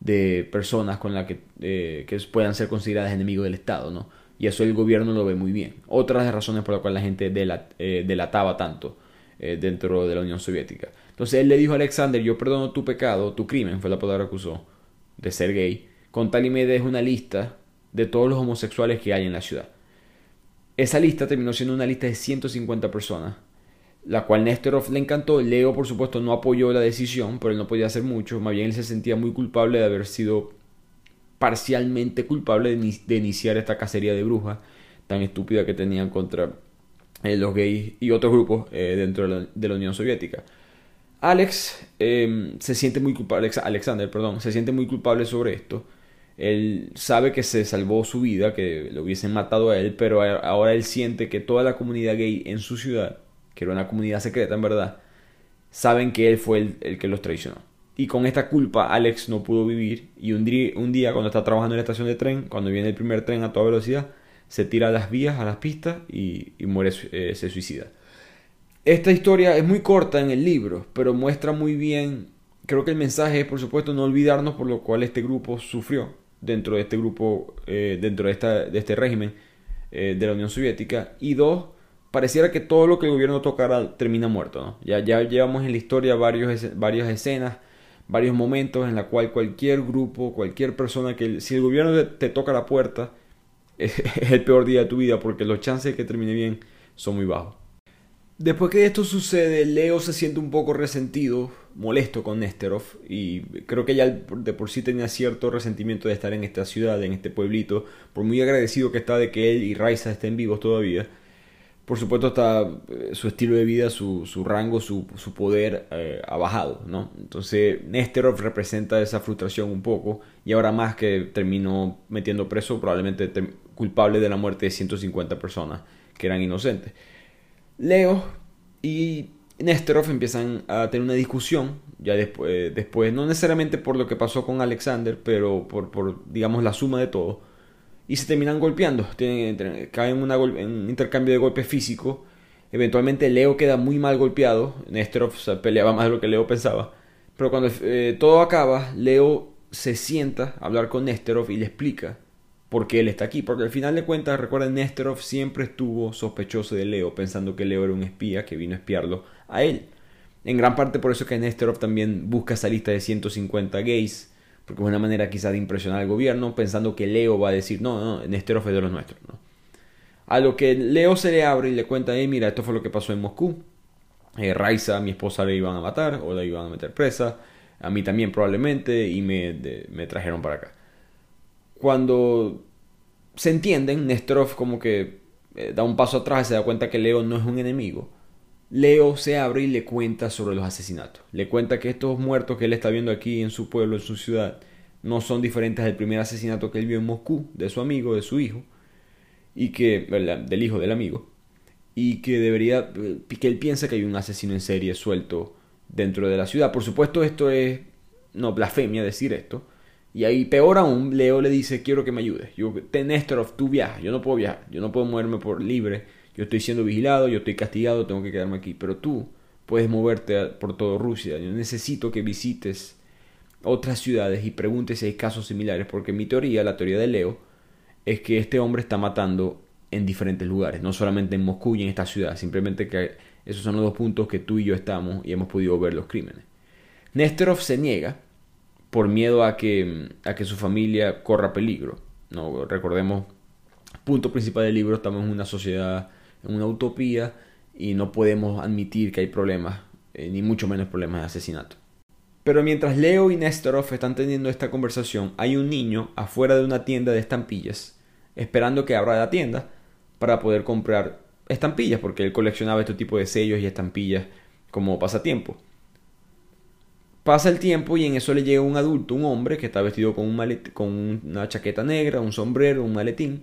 de personas con las que, eh, que puedan ser consideradas enemigos del Estado, ¿no? y eso el gobierno lo ve muy bien. Otra de las razones por las cuales la gente eh, delataba tanto eh, dentro de la Unión Soviética. Entonces él le dijo a Alexander, yo perdono tu pecado, tu crimen, fue la palabra que usó, de ser gay, con tal y me des una lista de todos los homosexuales que hay en la ciudad. Esa lista terminó siendo una lista de 150 personas, la cual Nesterov le encantó. Leo, por supuesto, no apoyó la decisión, pero él no podía hacer mucho. Más bien él se sentía muy culpable de haber sido parcialmente culpable de, iniciar esta cacería de brujas tan estúpida que tenían contra eh, los gays y otros grupos eh, dentro de la, Unión Soviética. Alex em, se siente muy culpable, Alexander, perdón, se siente muy culpable sobre esto. Él sabe que se salvó su vida, que lo hubiesen matado a él, pero ahora él siente que toda la comunidad gay en su ciudad, que era una comunidad secreta en verdad, saben que él fue el que los traicionó. Y con esta culpa Alex no pudo vivir y un día, un día cuando está trabajando en la estación de tren, cuando viene el primer tren a toda velocidad, se tira a las vías, a las pistas y, muere, eh, se suicida. Esta historia es muy corta en el libro, pero muestra muy bien, creo que el mensaje es por supuesto no olvidarnos por lo cual este grupo sufrió dentro de este grupo, eh, dentro de, esta, de este régimen eh, de la Unión Soviética. Y dos, pareciera que todo lo que el gobierno tocara termina muerto. ¿no? Ya, ya llevamos en la historia varios, varias escenas varios momentos en la cual cualquier grupo, cualquier persona que si el gobierno te, toca la puerta, es, el peor día de tu vida porque los chances de que termine bien son muy bajos. Después que esto sucede, Leo se siente un poco resentido, molesto con Nesterov y creo que ya de por sí tenía cierto resentimiento de estar en esta ciudad, en este pueblito, por muy agradecido que está de que él y Raisa estén vivos todavía por supuesto está eh, su estilo de vida, su, su rango, su, su poder eh, ha bajado, ¿no? Entonces Nesterov representa esa frustración un poco y ahora más que terminó metiendo preso probablemente culpable de la muerte de 150 personas que eran inocentes. Leo y Nesterov empiezan a tener una discusión ya después, después no necesariamente por lo que pasó con Alexander, pero por, por digamos la suma de todo y se terminan golpeando. Tienen, caen en, un intercambio de golpes físicos Eventualmente Leo queda muy mal golpeado. Nesterov peleaba más de lo que Leo pensaba. Pero cuando eh, todo acaba, Leo se sienta a hablar con Nesterov y le explica por qué él está aquí. Porque al final de cuentas, recuerden, Nesterov siempre estuvo sospechoso de Leo, pensando que Leo era un espía que vino a espiarlo a él. En gran parte por eso que Nesterov también busca esa lista de 150 gays, porque es una manera quizá de impresionar al gobierno, pensando que Leo va a decir, no, no, Nesterov es de los nuestros. ¿no? A lo que Leo se le abre y le cuenta, hey, mira, esto fue lo que pasó en Moscú. Eh, Raiza, mi esposa, le iban a matar o la iban a meter presa. A mí también probablemente y me, me trajeron para acá. Cuando se entienden, Nesterov como que eh, da un paso atrás y se da cuenta que Leo no es un enemigo Leo se abre y le cuenta sobre los asesinatos. Le cuenta que estos muertos que él está viendo aquí en su pueblo, en su ciudad, no son diferentes del primer asesinato que él vio en Moscú, de su amigo, de su hijo, y que, del hijo del amigo, y que debería, que él piensa que hay un asesino en serie suelto dentro de la ciudad. Por supuesto, esto es, no, blasfemia decir esto. Y ahí, peor aún, Leo le dice, quiero que me ayudes. Yo, ten Néstor, tú viajas, yo no puedo viajar, yo no puedo moverme por libre yo estoy siendo vigilado, yo estoy castigado, tengo que quedarme aquí, pero tú puedes moverte por todo Rusia. Yo necesito que visites otras ciudades y preguntes si hay casos similares, porque mi teoría, la teoría de Leo, es que este hombre está matando en diferentes lugares, no solamente en Moscú y en esta ciudad, simplemente que esos son los dos puntos que tú y yo estamos y hemos podido ver los crímenes. Nesterov se niega por miedo a que, a que su familia corra peligro. No, recordemos, punto principal del libro, estamos en una sociedad una utopía y no podemos admitir que hay problemas, eh, ni mucho menos problemas de asesinato. Pero mientras Leo y Nestorov están teniendo esta conversación, hay un niño afuera de una tienda de estampillas, esperando que abra la tienda para poder comprar estampillas, porque él coleccionaba este tipo de sellos y estampillas como pasatiempo. Pasa el tiempo y en eso le llega un adulto, un hombre que está vestido con una chaqueta negra, un sombrero, un maletín,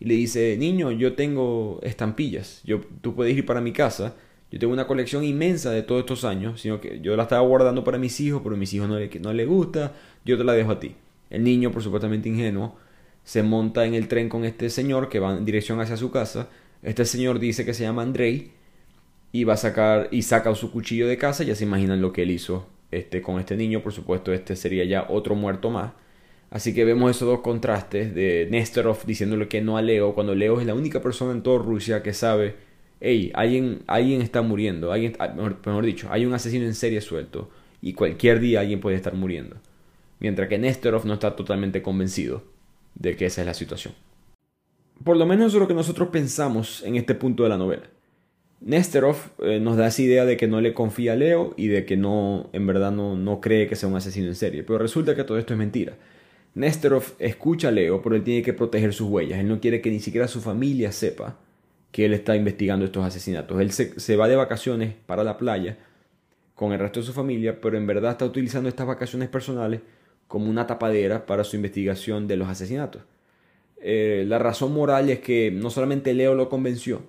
y le dice, niño, yo tengo estampillas, yo, tú puedes ir para mi casa, yo tengo una colección inmensa de todos estos años, sino que yo la estaba guardando para mis hijos, pero a mis hijos no le, no le gusta, yo te la dejo a ti. El niño, por supuestamente ingenuo, se monta en el tren con este señor que va en dirección hacia su casa. Este señor dice que se llama Andrei y va a sacar y saca su cuchillo de casa. Ya se imaginan lo que él hizo este, con este niño. Por supuesto, este sería ya otro muerto más. Así que vemos esos dos contrastes de Nestorov diciéndole que no a Leo, cuando Leo es la única persona en toda Rusia que sabe, hey, alguien, alguien está muriendo, alguien, ah, mejor, dicho, hay un asesino en serie suelto y cualquier día alguien puede estar muriendo. Mientras que Nestorov no está totalmente convencido de que esa es la situación. Por lo menos eso es lo que nosotros pensamos en este punto de la novela. Nestorov eh, nos da esa idea de que no le confía a Leo y de que no, en verdad no, no cree que sea un asesino en serie. Pero resulta que todo esto es mentira. Nesterov escucha a Leo, pero él tiene que proteger sus huellas. Él no quiere que ni siquiera su familia sepa que él está investigando estos asesinatos. Él se, va de vacaciones para la playa con el resto de su familia, pero en verdad está utilizando estas vacaciones personales como una tapadera para su investigación de los asesinatos. Eh, la razón moral es que no solamente Leo lo convenció,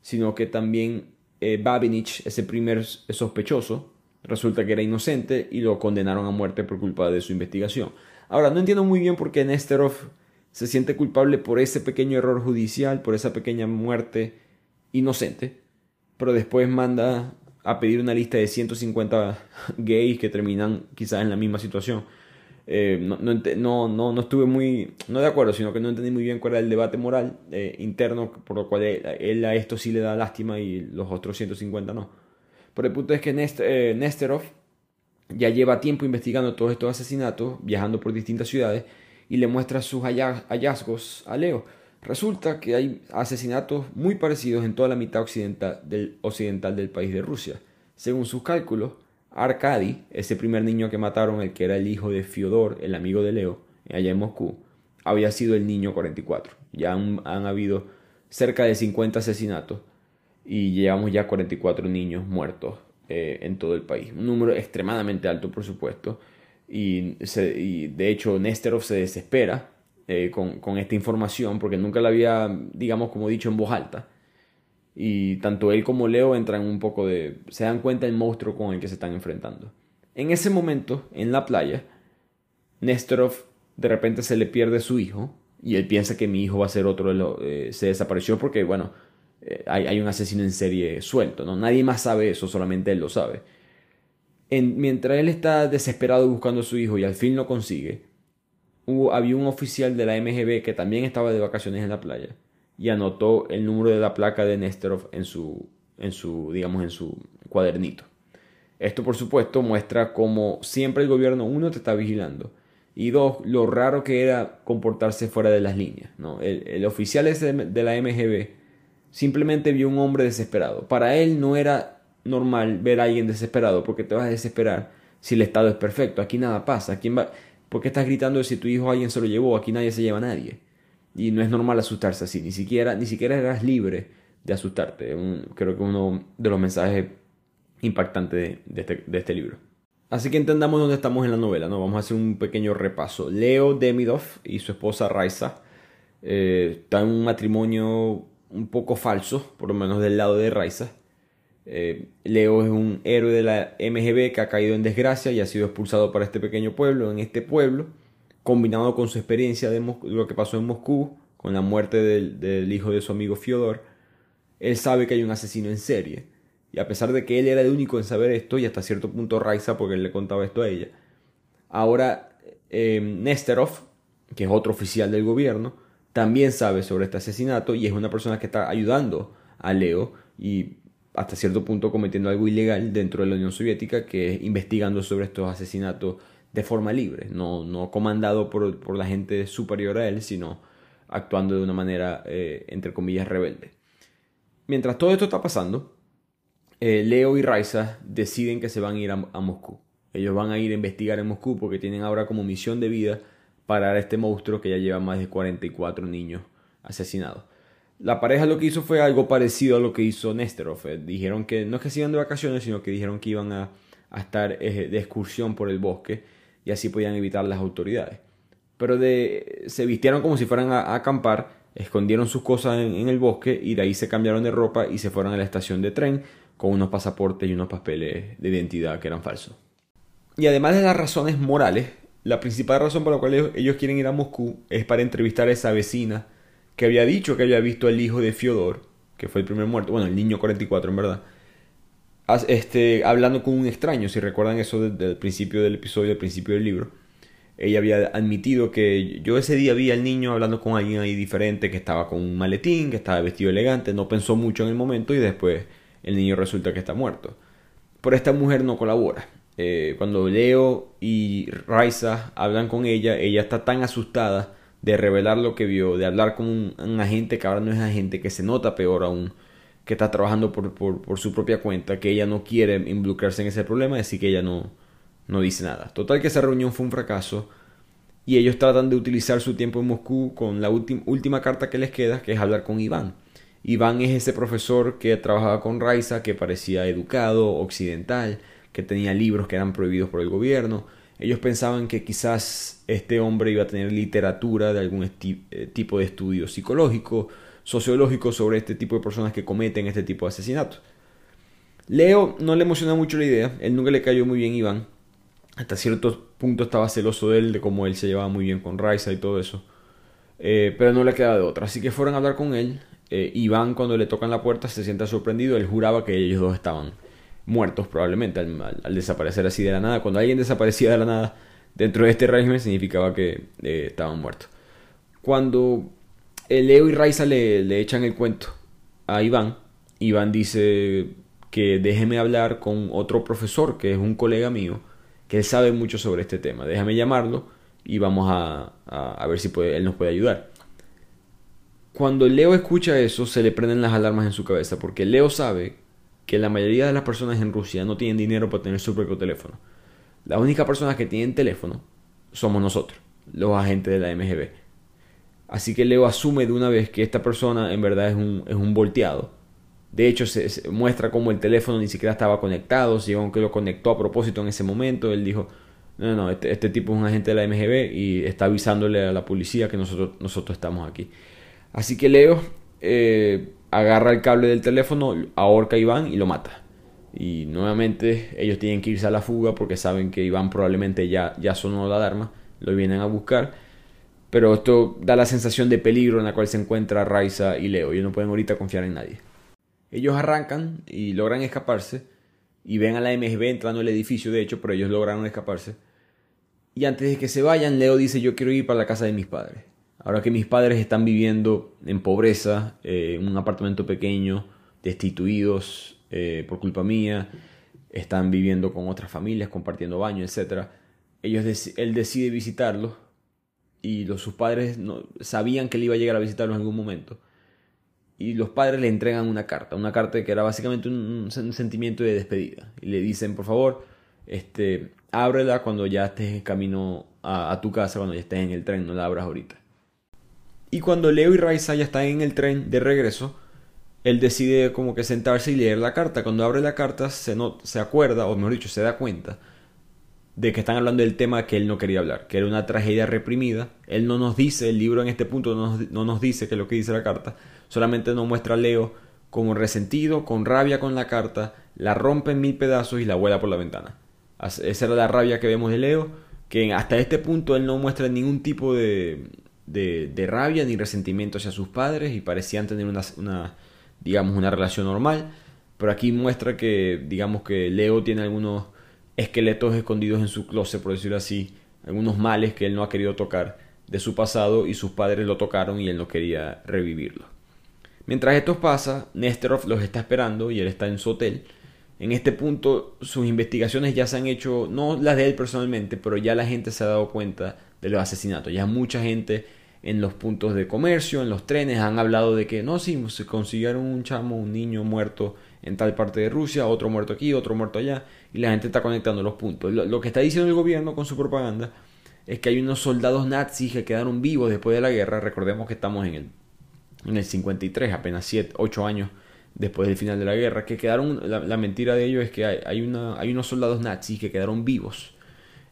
sino que también eh, Babinich, ese primer sospechoso, resulta que era inocente y lo condenaron a muerte por culpa de su investigación. Ahora, no entiendo muy bien por qué Nesterov se siente culpable por ese pequeño error judicial, por esa pequeña muerte inocente, pero después manda a pedir una lista de 150 gays que terminan quizás en la misma situación. Eh, no, no, no, no, estuve muy, no de acuerdo, sino que no entendí muy bien cuál era el debate moral eh, interno, por lo cual él, a esto sí le da lástima y los otros 150 no. Pero el punto es que Nest, eh, Nesterov ya lleva tiempo investigando todos estos asesinatos, viajando por distintas ciudades, y le muestra sus hallazgos a Leo. Resulta que hay asesinatos muy parecidos en toda la mitad occidental del, país de Rusia. Según sus cálculos, Arkady, ese primer niño que mataron, el que era el hijo de Fyodor, el amigo de Leo, allá en Moscú, había sido el niño 44. Ya han, han habido cerca de 50 asesinatos y llevamos ya 44 niños muertos eh, en todo el país. Un número extremadamente alto, por supuesto. Y, de hecho Nesterov se desespera eh, con, esta información porque nunca la había, digamos, como dicho, en voz alta. Y tanto él como Leo entran un poco de... se dan cuenta del monstruo con el que se están enfrentando. En ese momento, en la playa, Nesterov de repente se le pierde su hijo y él piensa que mi hijo va a ser otro, de eh, se desapareció porque, bueno, eh, hay, un asesino en serie suelto, ¿no? Nadie más sabe eso, solamente él lo sabe. mientras él está desesperado buscando a su hijo y al fin lo consigue, hubo, había un oficial de la MGB que también estaba de vacaciones en la playa y anotó el número de la placa de Nestorov en su, en su, digamos, en su cuadernito. Esto, por supuesto, muestra cómo siempre el gobierno, uno, te está vigilando y dos, lo raro que era comportarse fuera de las líneas. ¿no? El, oficial ese de la MGB simplemente vio un hombre desesperado. Para él no era normal ver a alguien desesperado porque te vas a desesperar si el estado es perfecto. Aquí nada pasa. ¿Quién va? ¿Por qué estás gritando si tu hijo alguien se lo llevó? Aquí nadie se lleva a nadie. Y no es normal asustarse así. Ni siquiera, ni siquiera eras libre de asustarte. creo que uno de los mensajes impactantes de, este, de este libro. Así que entendamos dónde estamos en la novela, ¿no? Vamos a hacer un pequeño repaso. Leo Demidov y su esposa Raisa eh, están en un matrimonio un poco falso, por lo menos del lado de Raisa. Eh, Leo es un héroe de la MGB que ha caído en desgracia y ha sido expulsado para este pequeño pueblo. En este pueblo, combinado con su experiencia de lo que pasó en Moscú, con la muerte del, del hijo de su amigo Fyodor, él sabe que hay un asesino en serie y a pesar de que él era el único en saber esto, y hasta cierto punto Raiza, porque él le contaba esto a ella, ahora eh, Nesterov, que es otro oficial del gobierno, también sabe sobre este asesinato y es una persona que está ayudando a Leo y hasta cierto punto cometiendo algo ilegal dentro de la Unión Soviética, que es investigando sobre estos asesinatos de forma libre, no, no comandado por, por la gente superior a él, sino actuando de una manera, eh, entre comillas, rebelde. Mientras todo esto está pasando, eh, Leo y Raisa deciden que se van a ir a, Moscú. Ellos van a ir a investigar en Moscú porque tienen ahora como misión de vida parar a este monstruo que ya lleva más de 44 niños asesinados. La pareja lo que hizo fue algo parecido a lo que hizo Nesterov. Eh, dijeron que no es que se iban de vacaciones, sino que dijeron que iban a, estar eh, de excursión por el bosque y así podían evitar las autoridades. Pero de, se vistieron como si fueran a, acampar, escondieron sus cosas en, el bosque y de ahí se cambiaron de ropa y se fueron a la estación de tren con unos pasaportes y unos papeles de identidad que eran falsos. Y además de las razones morales, la principal razón por la cual ellos quieren ir a Moscú es para entrevistar a esa vecina que había dicho que había visto al hijo de Fyodor, que fue el primer muerto, bueno, el niño 44 en verdad, este, hablando con un extraño, si recuerdan eso desde el principio del episodio, del principio del libro. Ella había admitido que yo ese día vi al niño hablando con alguien ahí diferente, que estaba con un maletín, que estaba vestido elegante, no pensó mucho en el momento y después el niño resulta que está muerto. Pero esta mujer no colabora. Eh, cuando Leo y Raisa hablan con ella, ella está tan asustada de revelar lo que vio, de hablar con un, agente que ahora no es agente, que se nota peor aún, que está trabajando por, su propia cuenta, que ella no quiere involucrarse en ese problema, así que ella no, no dice nada. Total que esa reunión fue un fracaso y ellos tratan de utilizar su tiempo en Moscú con la última carta que les queda, que es hablar con Iván. Iván es ese profesor que trabajaba con Raiza, que parecía educado, occidental, que tenía libros que eran prohibidos por el gobierno. Ellos pensaban que quizás este hombre iba a tener literatura de algún eh, tipo de estudio psicológico, sociológico sobre este tipo de personas que cometen este tipo de asesinatos. Leo no le emociona mucho la idea, él nunca le cayó muy bien Iván. Hasta cierto punto estaba celoso de él, de cómo él se llevaba muy bien con Raiza y todo eso. Eh, pero no le queda de otra. Así que fueron a hablar con él eh, Iván cuando le tocan la puerta se siente sorprendido, él juraba que ellos dos estaban muertos probablemente al, desaparecer así de la nada. Cuando alguien desaparecía de la nada dentro de este régimen significaba que eh, estaban muertos. Cuando Leo y Raiza le, le echan el cuento a Iván, Iván dice que déjeme hablar con otro profesor que es un colega mío que él sabe mucho sobre este tema. Déjame llamarlo y vamos a, a, ver si él nos puede ayudar. Cuando Leo escucha eso, se le prenden las alarmas en su cabeza, porque Leo sabe que la mayoría de las personas en Rusia no tienen dinero para tener su propio teléfono. Las únicas personas que tienen teléfono somos nosotros, los agentes de la MGB. Así que Leo asume de una vez que esta persona en verdad es un, es un volteado. De hecho, se, muestra como el teléfono ni siquiera estaba conectado, si aunque lo conectó a propósito en ese momento, él dijo, no, no, este, este, tipo es un agente de la MGB y está avisándole a la policía que nosotros, nosotros estamos aquí. Así que Leo eh, agarra el cable del teléfono, ahorca a Iván y lo mata. Y nuevamente ellos tienen que irse a la fuga porque saben que Iván probablemente ya, ya sonó la alarma, lo vienen a buscar. Pero esto da la sensación de peligro en la cual se encuentra Raisa y Leo. Ellos no pueden ahorita confiar en nadie. Ellos arrancan y logran escaparse. Y ven a la MGB entrando al edificio, de hecho, pero ellos lograron escaparse. Y antes de que se vayan, Leo dice, yo quiero ir para la casa de mis padres. Ahora que mis padres están viviendo en pobreza, eh, en un apartamento pequeño, destituidos eh, por culpa mía, están viviendo con otras familias, compartiendo baño, etc. Él decide visitarlos y los, sus padres no, sabían que él iba a llegar a visitarlos en algún momento. Y los padres le entregan una carta, una carta que era básicamente un, sentimiento de despedida. Y le dicen, por favor, este, ábrela cuando ya estés en camino a, a tu casa, cuando ya estés en el tren, no la abras ahorita. Y cuando Leo y Raisa ya están en el tren de regreso, él decide como que sentarse y leer la carta. Cuando abre la carta se, no, se acuerda, o mejor dicho, se da cuenta de que están hablando del tema que él no quería hablar, que era una tragedia reprimida. Él no nos dice, el libro en este punto no nos, no nos dice qué es lo que dice la carta, solamente nos muestra a Leo como resentido, con rabia con la carta, la rompe en mil pedazos y la vuela por la ventana. Esa era la rabia que vemos de Leo, que hasta este punto él no muestra ningún tipo de, de, rabia ni resentimiento hacia sus padres y parecían tener una, una digamos, una relación normal. Pero aquí muestra que, digamos que Leo tiene algunos esqueletos escondidos en su closet, por decirlo así, algunos males que él no ha querido tocar de su pasado y sus padres lo tocaron y él no quería revivirlo. Mientras esto pasa, Nesterov los está esperando y él está en su hotel. En este punto sus investigaciones ya se han hecho, no las de él personalmente, pero ya la gente se ha dado cuenta de los asesinatos. Ya mucha gente en los puntos de comercio, en los trenes, han hablado de que no, sí, se consiguieron un chamo, un niño muerto en tal parte de Rusia, otro muerto aquí, otro muerto allá, y la gente está conectando los puntos. Lo, que está diciendo el gobierno con su propaganda es que hay unos soldados nazis que quedaron vivos después de la guerra, recordemos que estamos en el, en el 53, apenas 7, 8 años después del final de la guerra, que quedaron, la, mentira de ellos es que hay, una, hay unos soldados nazis que quedaron vivos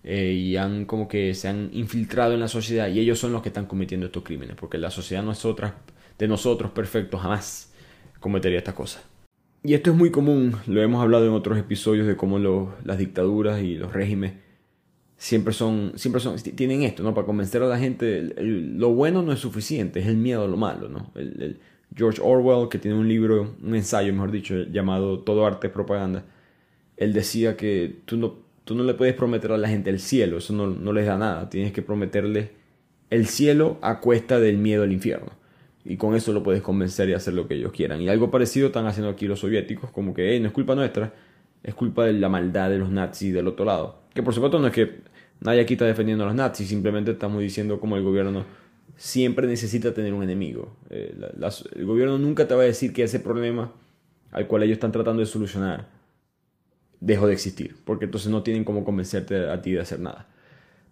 eh, y han como que se han infiltrado en la sociedad y ellos son los que están cometiendo estos crímenes, porque la sociedad no es otra de nosotros perfectos, jamás cometería estas cosas. Y esto es muy común, lo hemos hablado en otros episodios de cómo las dictaduras y los regímenes siempre son, siempre son, tienen esto, ¿no? Para convencer a la gente, lo bueno no es suficiente, es el miedo a lo malo, ¿no? El, George Orwell, que tiene un libro, un ensayo, mejor dicho, llamado Todo arte es propaganda, él decía que tú no, tú no le puedes prometer a la gente el cielo, eso no, no les da nada. Tienes que prometerle el cielo a cuesta del miedo al infierno. Y con eso lo puedes convencer y hacer lo que ellos quieran. Y algo parecido están haciendo aquí los soviéticos, como que no es culpa nuestra, es culpa de la maldad de los nazis del otro lado. Que por supuesto no es que nadie aquí está defendiendo a los nazis, simplemente estamos diciendo como el gobierno siempre necesita tener un enemigo. Eh, el gobierno nunca te va a decir que ese problema al cual ellos están tratando de solucionar dejó de existir, porque entonces no tienen cómo convencerte a ti de hacer nada.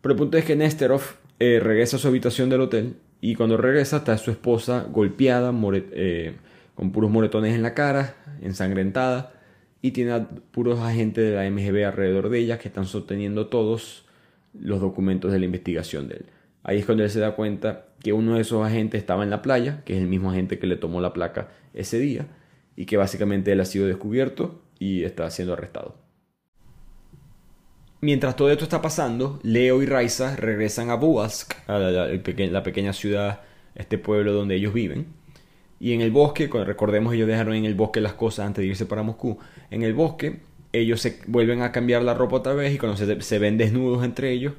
Pero el punto es que Nesterov eh, regresa a su habitación del hotel y cuando regresa está su esposa golpeada, eh, con puros moretones en la cara, ensangrentada, y tiene a puros agentes de la MGB alrededor de ella que están sosteniendo todos los documentos de la investigación de él. Ahí es cuando él se da cuenta que uno de esos agentes estaba en la playa, que es el mismo agente que le tomó la placa ese día, y que básicamente él ha sido descubierto y está siendo arrestado. Mientras todo esto está pasando, Leo y Raisa regresan a Buask, a la, pequeña ciudad, este pueblo donde ellos viven. Y en el bosque, recordemos ellos dejaron en el bosque las cosas antes de irse para Moscú. En el bosque ellos se vuelven a cambiar la ropa otra vez y cuando se, se ven desnudos entre ellos,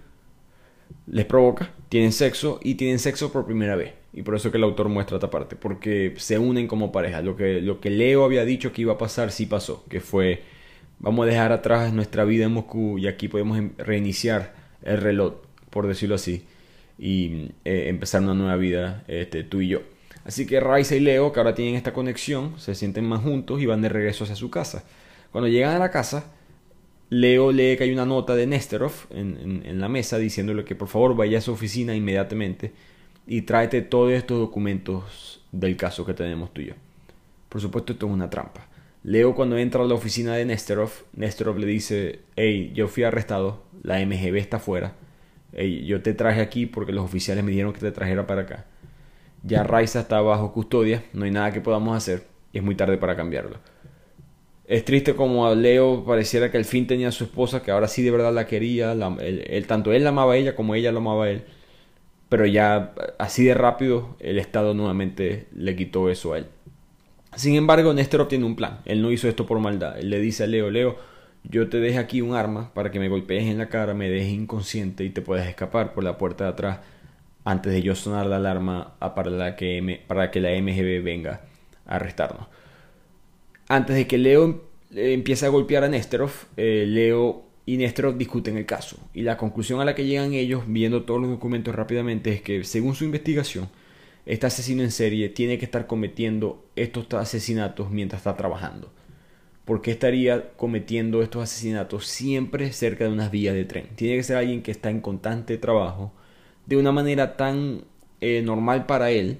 les provoca, tienen sexo y tienen sexo por primera vez. Y por eso que el autor muestra esta parte, porque se unen como pareja. Lo que, lo que Leo había dicho que iba a pasar, sí pasó, que fue, vamos a dejar atrás nuestra vida en Moscú y aquí podemos em, reiniciar el reloj, por decirlo así, y eh, empezar una nueva vida este, tú y yo. Así que Raisa y Leo, que ahora tienen esta conexión, se sienten más juntos y van de regreso hacia su casa. Cuando llegan a la casa, Leo lee que hay una nota de Nesterov en, en la mesa diciéndole que por favor vaya a su oficina inmediatamente y tráete todos estos documentos del caso que tenemos tuyo. Por supuesto, esto es una trampa. Leo cuando entra a la oficina de Nesterov, Nesterov le dice, hey, yo fui arrestado, la MGB está afuera, yo te traje aquí porque los oficiales me dijeron que te trajera para acá. Ya Raisa está bajo custodia, no hay nada que podamos hacer es muy tarde para cambiarlo. Es triste como a Leo pareciera que al fin tenía a su esposa, que ahora sí de verdad la quería, tanto él la amaba a ella como ella lo amaba a él pero ya así de rápido el Estado nuevamente le quitó eso a él. Sin embargo, Néstor tiene un plan. Él no hizo esto por maldad. Él le dice a Leo, Leo, yo te dejo aquí un arma para que me golpees en la cara, me dejes inconsciente y te puedas escapar por la puerta de atrás antes de yo sonar la alarma para, que, para que la MGB venga a arrestarnos. Antes de que Leo empiece a golpear a Nesterov, eh, Leo y Nesterov discuten el caso. Y la conclusión a la que llegan ellos, viendo todos los documentos rápidamente, es que según su investigación, este asesino en serie tiene que estar cometiendo estos asesinatos mientras está trabajando. porque estaría cometiendo estos asesinatos siempre cerca de unas vías de tren? Tiene que ser alguien que está en constante trabajo de una manera tan eh, normal para él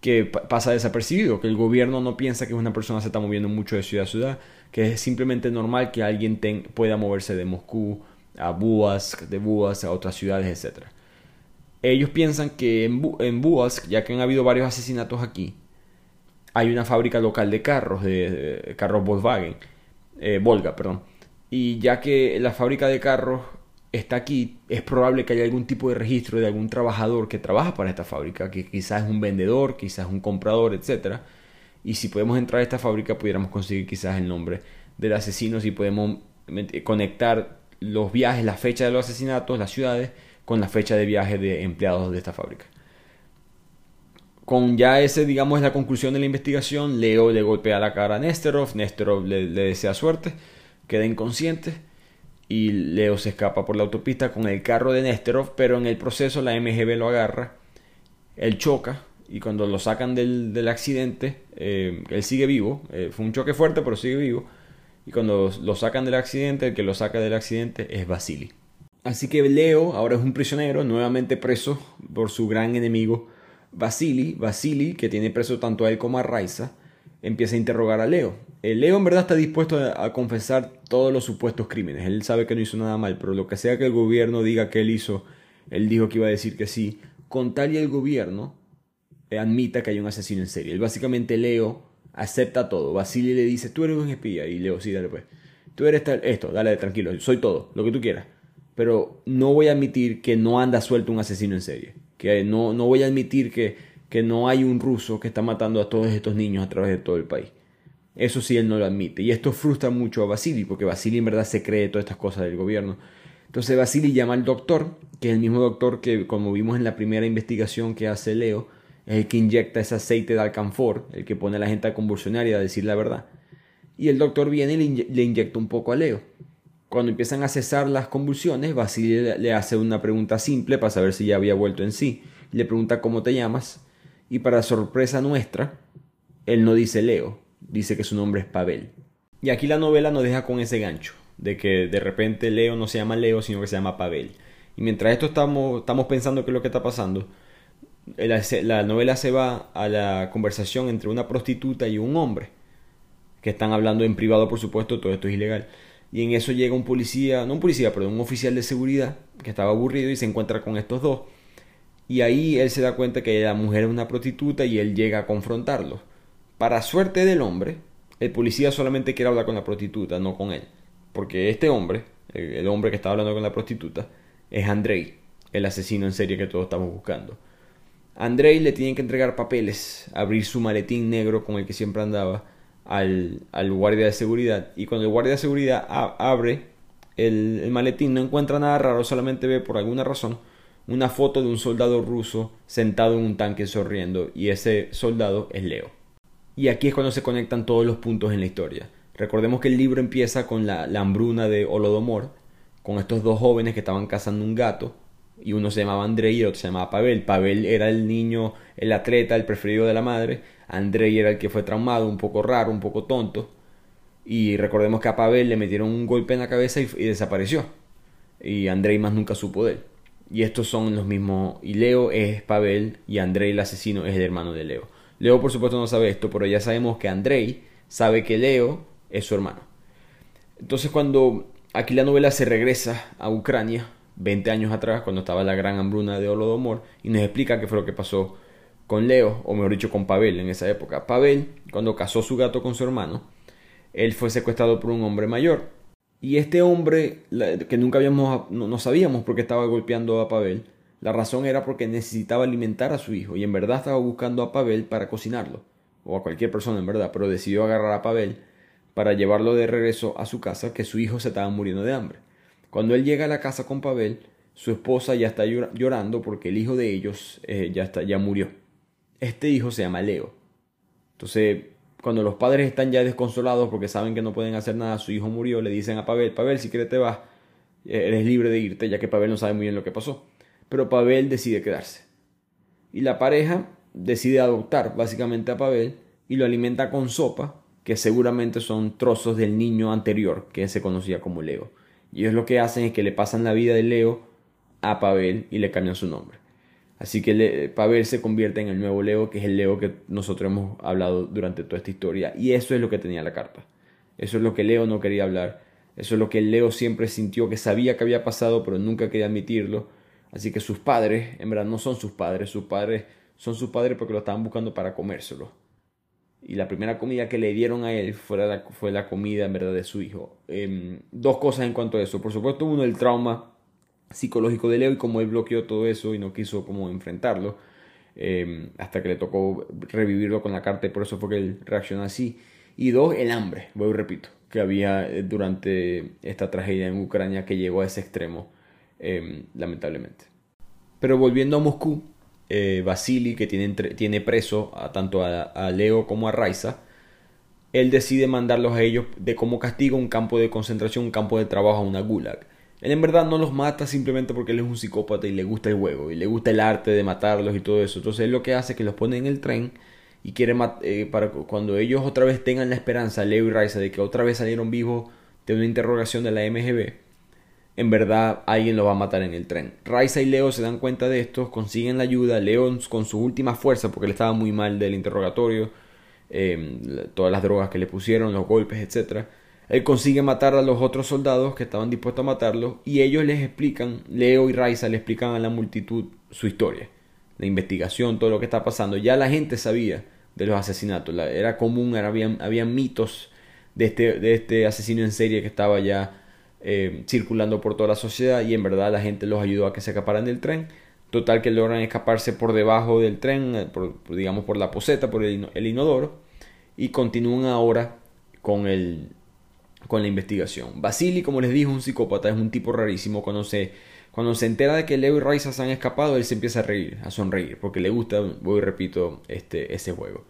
que pasa desapercibido, que el gobierno no piensa que una persona se está moviendo mucho de ciudad a ciudad, que es simplemente normal que alguien pueda moverse de Moscú a Buask, de Buask a otras ciudades, etc. Ellos piensan que en, Bu Buask, ya que han habido varios asesinatos aquí, hay una fábrica local de carros, de, carros Volkswagen, eh, Volga, perdón. Y ya que la fábrica de carros está aquí, es probable que haya algún tipo de registro de algún trabajador que trabaja para esta fábrica, que quizás es un vendedor, quizás un comprador, etc. Y si podemos entrar a esta fábrica, pudiéramos conseguir quizás el nombre del asesino, si podemos conectar los viajes, la fecha de los asesinatos, las ciudades, con la fecha de viaje de empleados de esta fábrica. Con ya ese, digamos, es la conclusión de la investigación, Leo le golpea la cara a Nesterov, Nesterov le, desea suerte, queda inconsciente y Leo se escapa por la autopista con el carro de Nesterov, pero en el proceso la MGB lo agarra, él choca y cuando lo sacan del, accidente, eh, él sigue vivo, eh, fue un choque fuerte pero sigue vivo, y cuando lo sacan del accidente, el que lo saca del accidente es Vasily. Así que Leo ahora es un prisionero, nuevamente preso por su gran enemigo Vasily, Vasily, que tiene preso tanto a él como a Raiza, empieza a interrogar a Leo. El Leo en verdad está dispuesto a, confesar todos los supuestos crímenes. Él sabe que no hizo nada mal, pero lo que sea que el gobierno diga que él hizo, él dijo que iba a decir que sí. Con tal y el gobierno admita que hay un asesino en serie. Básicamente Leo acepta todo. Vasily le dice, tú eres un espía. Y Leo, sí, dale pues. Tú eres esto, dale tranquilo, soy todo, lo que tú quieras. Pero no voy a admitir que no anda suelto un asesino en serie que no, no voy a admitir que, que no hay un ruso que está matando a todos estos niños a través de todo el país. Eso sí, él no lo admite. Y esto frustra mucho a Vasily, porque Vasily en verdad se cree todas estas cosas del gobierno. Entonces Vasily llama al doctor, que es el mismo doctor que, como vimos en la primera investigación que hace Leo, es el que inyecta ese aceite de alcanfor, el que pone a la gente a convulsionar y a decir la verdad. Y el doctor viene y le, inyecta un poco a Leo. Cuando empiezan a cesar las convulsiones, Basile le hace una pregunta simple para saber si ya había vuelto en sí. Le pregunta cómo te llamas y para sorpresa nuestra, él no dice Leo, dice que su nombre es Pavel. Y aquí la novela nos deja con ese gancho, de que de repente Leo no se llama Leo, sino que se llama Pavel. Y mientras esto estamos, estamos pensando qué es lo que está pasando, la novela se va a la conversación entre una prostituta y un hombre, que están hablando en privado, por supuesto, todo esto es ilegal y en eso llega un policía, no un policía, pero un oficial de seguridad que estaba aburrido y se encuentra con estos dos. Y ahí él se da cuenta que la mujer es una prostituta y él llega a confrontarlo. Para suerte del hombre, el policía solamente quiere hablar con la prostituta, no con él. Porque este hombre, el hombre que está hablando con la prostituta, es Andrei, el asesino en serie que todos estamos buscando. Andrei le tiene que entregar papeles, abrir su maletín negro con el que siempre andaba al, guardia de seguridad y cuando el guardia de seguridad abre el, maletín no encuentra nada raro, solamente ve por alguna razón una foto de un soldado ruso sentado en un tanque sonriendo y ese soldado es Leo. Y aquí es cuando se conectan todos los puntos en la historia. Recordemos que el libro empieza con la, la hambruna de Holodomor, con estos dos jóvenes que estaban cazando un gato y uno se llamaba Andrei y el otro se llamaba Pavel. Pavel era el niño, el atleta, el preferido de la madre. Andrei era el que fue traumado, un poco raro, un poco tonto. Y recordemos que a Pavel le metieron un golpe en la cabeza y, desapareció. Y Andrei más nunca supo de él. Y estos son los mismos. Y Leo es Pavel y Andrei el asesino es el hermano de Leo. Leo por supuesto no sabe esto, pero ya sabemos que Andrei sabe que Leo es su hermano. Entonces cuando aquí la novela se regresa a Ucrania, 20 años atrás, cuando estaba la gran hambruna de Holodomor, y nos explica qué fue lo que pasó con Leo, o mejor dicho, con Pavel en esa época. Pavel, cuando casó su gato con su hermano, él fue secuestrado por un hombre mayor. Y este hombre, que nunca habíamos, no, sabíamos por qué estaba golpeando a Pavel, La razón era porque necesitaba alimentar a su hijo y en verdad estaba buscando a Pavel para cocinarlo, o a cualquier persona en verdad, pero decidió agarrar a Pavel para llevarlo de regreso a su casa que su hijo se estaba muriendo de hambre. Cuando él llega a la casa con Pavel, su esposa ya está llorando porque el hijo de ellos eh, ya, está, ya murió. Este hijo se llama Leo. Entonces, cuando los padres están ya desconsolados porque saben que no pueden hacer nada, su hijo murió, le dicen a Pavel, Pavel, si quieres te vas, eh, eres libre de irte, ya que Pavel no sabe muy bien lo que pasó. Pero Pavel decide quedarse. Y la pareja decide adoptar básicamente a Pavel y lo alimenta con sopa, que seguramente son trozos del niño anterior, que se conocía como Leo. Y ellos lo que hacen es que le pasan la vida de Leo a Pavel y le cambian su nombre. Así que Pavel se convierte en el nuevo Leo, que es el Leo que nosotros hemos hablado durante toda esta historia. Y eso es lo que tenía la carta. Eso es lo que Leo no quería hablar. Eso es lo que Leo siempre sintió que sabía que había pasado, pero nunca quería admitirlo. Así que sus padres, en verdad, no son sus padres. Sus padres son sus padres porque lo estaban buscando para comérselo. Y la primera comida que le dieron a él fue la, fue la comida, en verdad, de su hijo. Em, dos cosas en cuanto a eso. Por supuesto, uno, el trauma psicológico de Leo y cómo él bloqueó todo eso y no quiso como enfrentarlo em, hasta que le tocó revivirlo con la carta y por eso fue que él reaccionó así. Y dos, el hambre, voy repito, que había eh, durante esta tragedia en Ucrania que llegó a ese extremo, em, lamentablemente. Pero volviendo a Moscú, eh, Vasily, que tiene, tiene preso a, tanto a, a, Leo como a Raiza, él decide mandarlos a ellos de como castigo a un campo de concentración, un campo de trabajo, a una gulag. Él en verdad no los mata simplemente porque él es un psicópata y le gusta el juego y le gusta el arte de matarlos y todo eso. Entonces él lo que hace es que los pone en el tren y quiere eh, para cuando ellos otra vez tengan la esperanza, Leo y Raiza, de que otra vez salieron vivos de una interrogación de la MGB, en verdad alguien los va a matar en el tren. Raiza y Leo se dan cuenta de esto, consiguen la ayuda, Leo con su última fuerza, porque él estaba muy mal del interrogatorio, eh, todas las drogas que le pusieron, los golpes, etcétera él consigue matar a los otros soldados que estaban dispuestos a matarlo y ellos les explican, Leo y Raiza le explican a la multitud su historia, la investigación, todo lo que está pasando. Ya la gente sabía de los asesinatos, era común, había, mitos de este, de este asesino en serie que estaba ya eh, circulando por toda la sociedad y en verdad la gente los ayudó a que se escaparan del tren. Total que logran escaparse por debajo del tren, eh, digamos por la poseta, por el inodoro, y continúan ahora con el, con la investigación. Basili, como les dije, un psicópata, es un tipo rarísimo. Cuando se, cuando se entera de que Leo y Raiza se han escapado, él se empieza a reír, a sonreír, porque le gusta, voy repito, este, ese juego.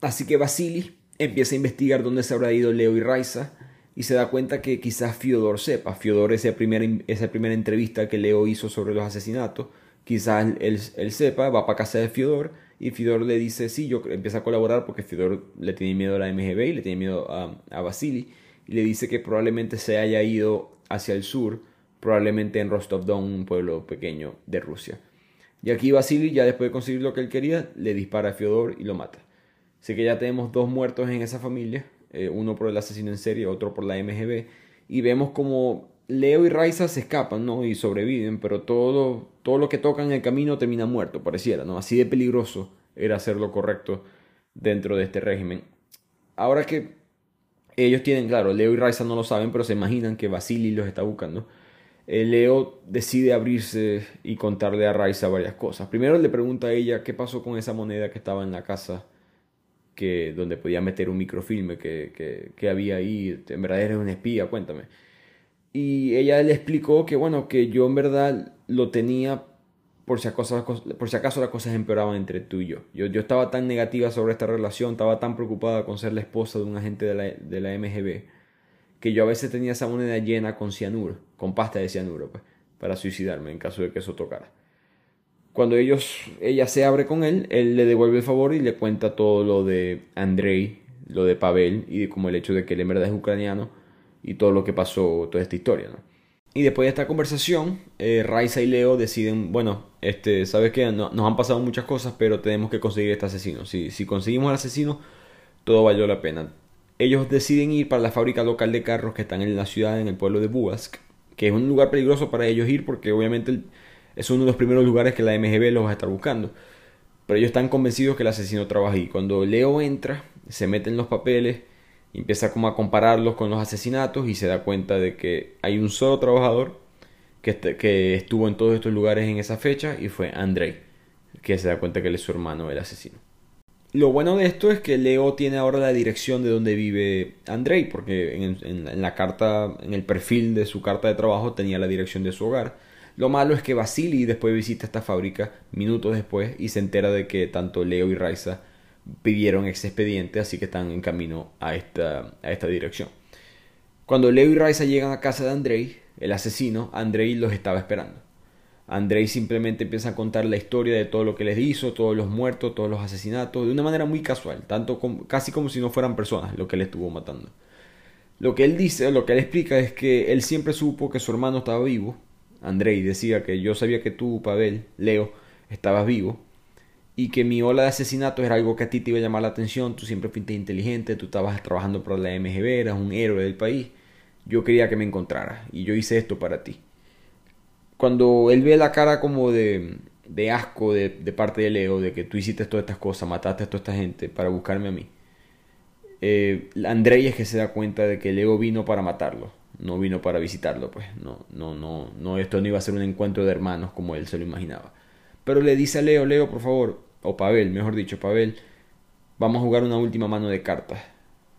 Así que Basili empieza a investigar dónde se habrá ido Leo y Raiza y se da cuenta que quizás Fiodor sepa. Fiodor, esa primera, primera entrevista que Leo hizo sobre los asesinatos, quizás él, sepa, va para casa de Fiodor y Fiodor le dice, sí, yo empieza a colaborar porque Fiodor le tiene miedo a la MGB y le tiene miedo a, a Basili y le dice que probablemente se haya ido hacia el sur, probablemente en Rostov-Don, un pueblo pequeño de Rusia. Y aquí Vasily, ya después de conseguir lo que él quería, le dispara a Fyodor y lo mata. Así que ya tenemos dos muertos en esa familia, eh, uno por el asesino en serie, otro por la MGB, y vemos como Leo y Raiza se escapan, ¿no? Y sobreviven, pero todo, todo lo que tocan en el camino termina muerto, pareciera, ¿no? Así de peligroso era hacer lo correcto dentro de este régimen. Ahora que ellos tienen, claro, Leo y Raiza no lo saben, pero se imaginan que Vasily los está buscando. Eh, Leo decide abrirse y contarle a Raiza varias cosas. Primero le pregunta a ella qué pasó con esa moneda que estaba en la casa, que, donde podía meter un microfilme que, que, había ahí. En verdad eres un espía, cuéntame. Y ella le explicó que, bueno, que yo en verdad lo tenía por si, acaso, por si acaso las cosas empeoraban entre tú y yo. yo. Yo estaba tan negativa sobre esta relación, estaba tan preocupada con ser la esposa de un agente de la, de la MGB, que yo a veces tenía esa moneda llena con cianuro, con pasta de cianuro, pues, para suicidarme en caso de que eso tocara. Cuando ellos, ella se abre con él, él le devuelve el favor y le cuenta todo lo de Andrei, lo de Pavel y como el hecho de que él en verdad es ucraniano y todo lo que pasó, toda esta historia. Y después de esta conversación, eh, Raiza y Leo deciden, bueno, este, sabes que no, nos han pasado muchas cosas, pero tenemos que conseguir este asesino. Si, si conseguimos al asesino, todo valió la pena. Ellos deciden ir para la fábrica local de carros que están en la ciudad, en el pueblo de Buask, que es un lugar peligroso para ellos ir porque obviamente es uno de los primeros lugares que la MGB los va a estar buscando. Pero ellos están convencidos que el asesino trabaja ahí. Cuando Leo entra, se mete en los papeles, empieza como a compararlos con los asesinatos y se da cuenta de que hay un solo trabajador que, que estuvo en todos estos lugares en esa fecha y fue Andrei, que se da cuenta que él es su hermano, el asesino. Lo bueno de esto es que Leo tiene ahora la dirección de donde vive Andrei, porque en, la carta, en el perfil de su carta de trabajo tenía la dirección de su hogar. Lo malo es que Vasily después visita esta fábrica minutos después y se entera de que tanto Leo y Raiza pidieron ese expediente, así que están en camino a esta, a esta dirección. Cuando Leo y Raiza llegan a casa de Andrei, el asesino, Andrei los estaba esperando. Andrei simplemente empieza a contar la historia de todo lo que les hizo, todos los muertos, todos los asesinatos, de una manera muy casual, tanto casi como si no fueran personas lo que le estuvo matando. Lo que él dice, lo que él explica es que él siempre supo que su hermano estaba vivo. Andrei decía que yo sabía que tú, Pavel, Leo, estabas vivo y que mi ola de asesinatos era algo que a ti te iba a llamar la atención, tú siempre fuiste inteligente, tú estabas trabajando para la MGB, eras un héroe del país. Yo quería que me encontraras y yo hice esto para ti. Cuando él ve la cara como de, de asco de, de, parte de Leo, de que tú hiciste todas estas cosas, mataste a toda esta gente para buscarme a mí, eh, Andrei es que se da cuenta de que Leo vino para matarlo, no vino para visitarlo, pues no, no, no, no, esto no iba a ser un encuentro de hermanos como él se lo imaginaba. Pero le dice a Leo, Leo, por favor, o Pavel, mejor dicho, Pavel, vamos a jugar una última mano de cartas.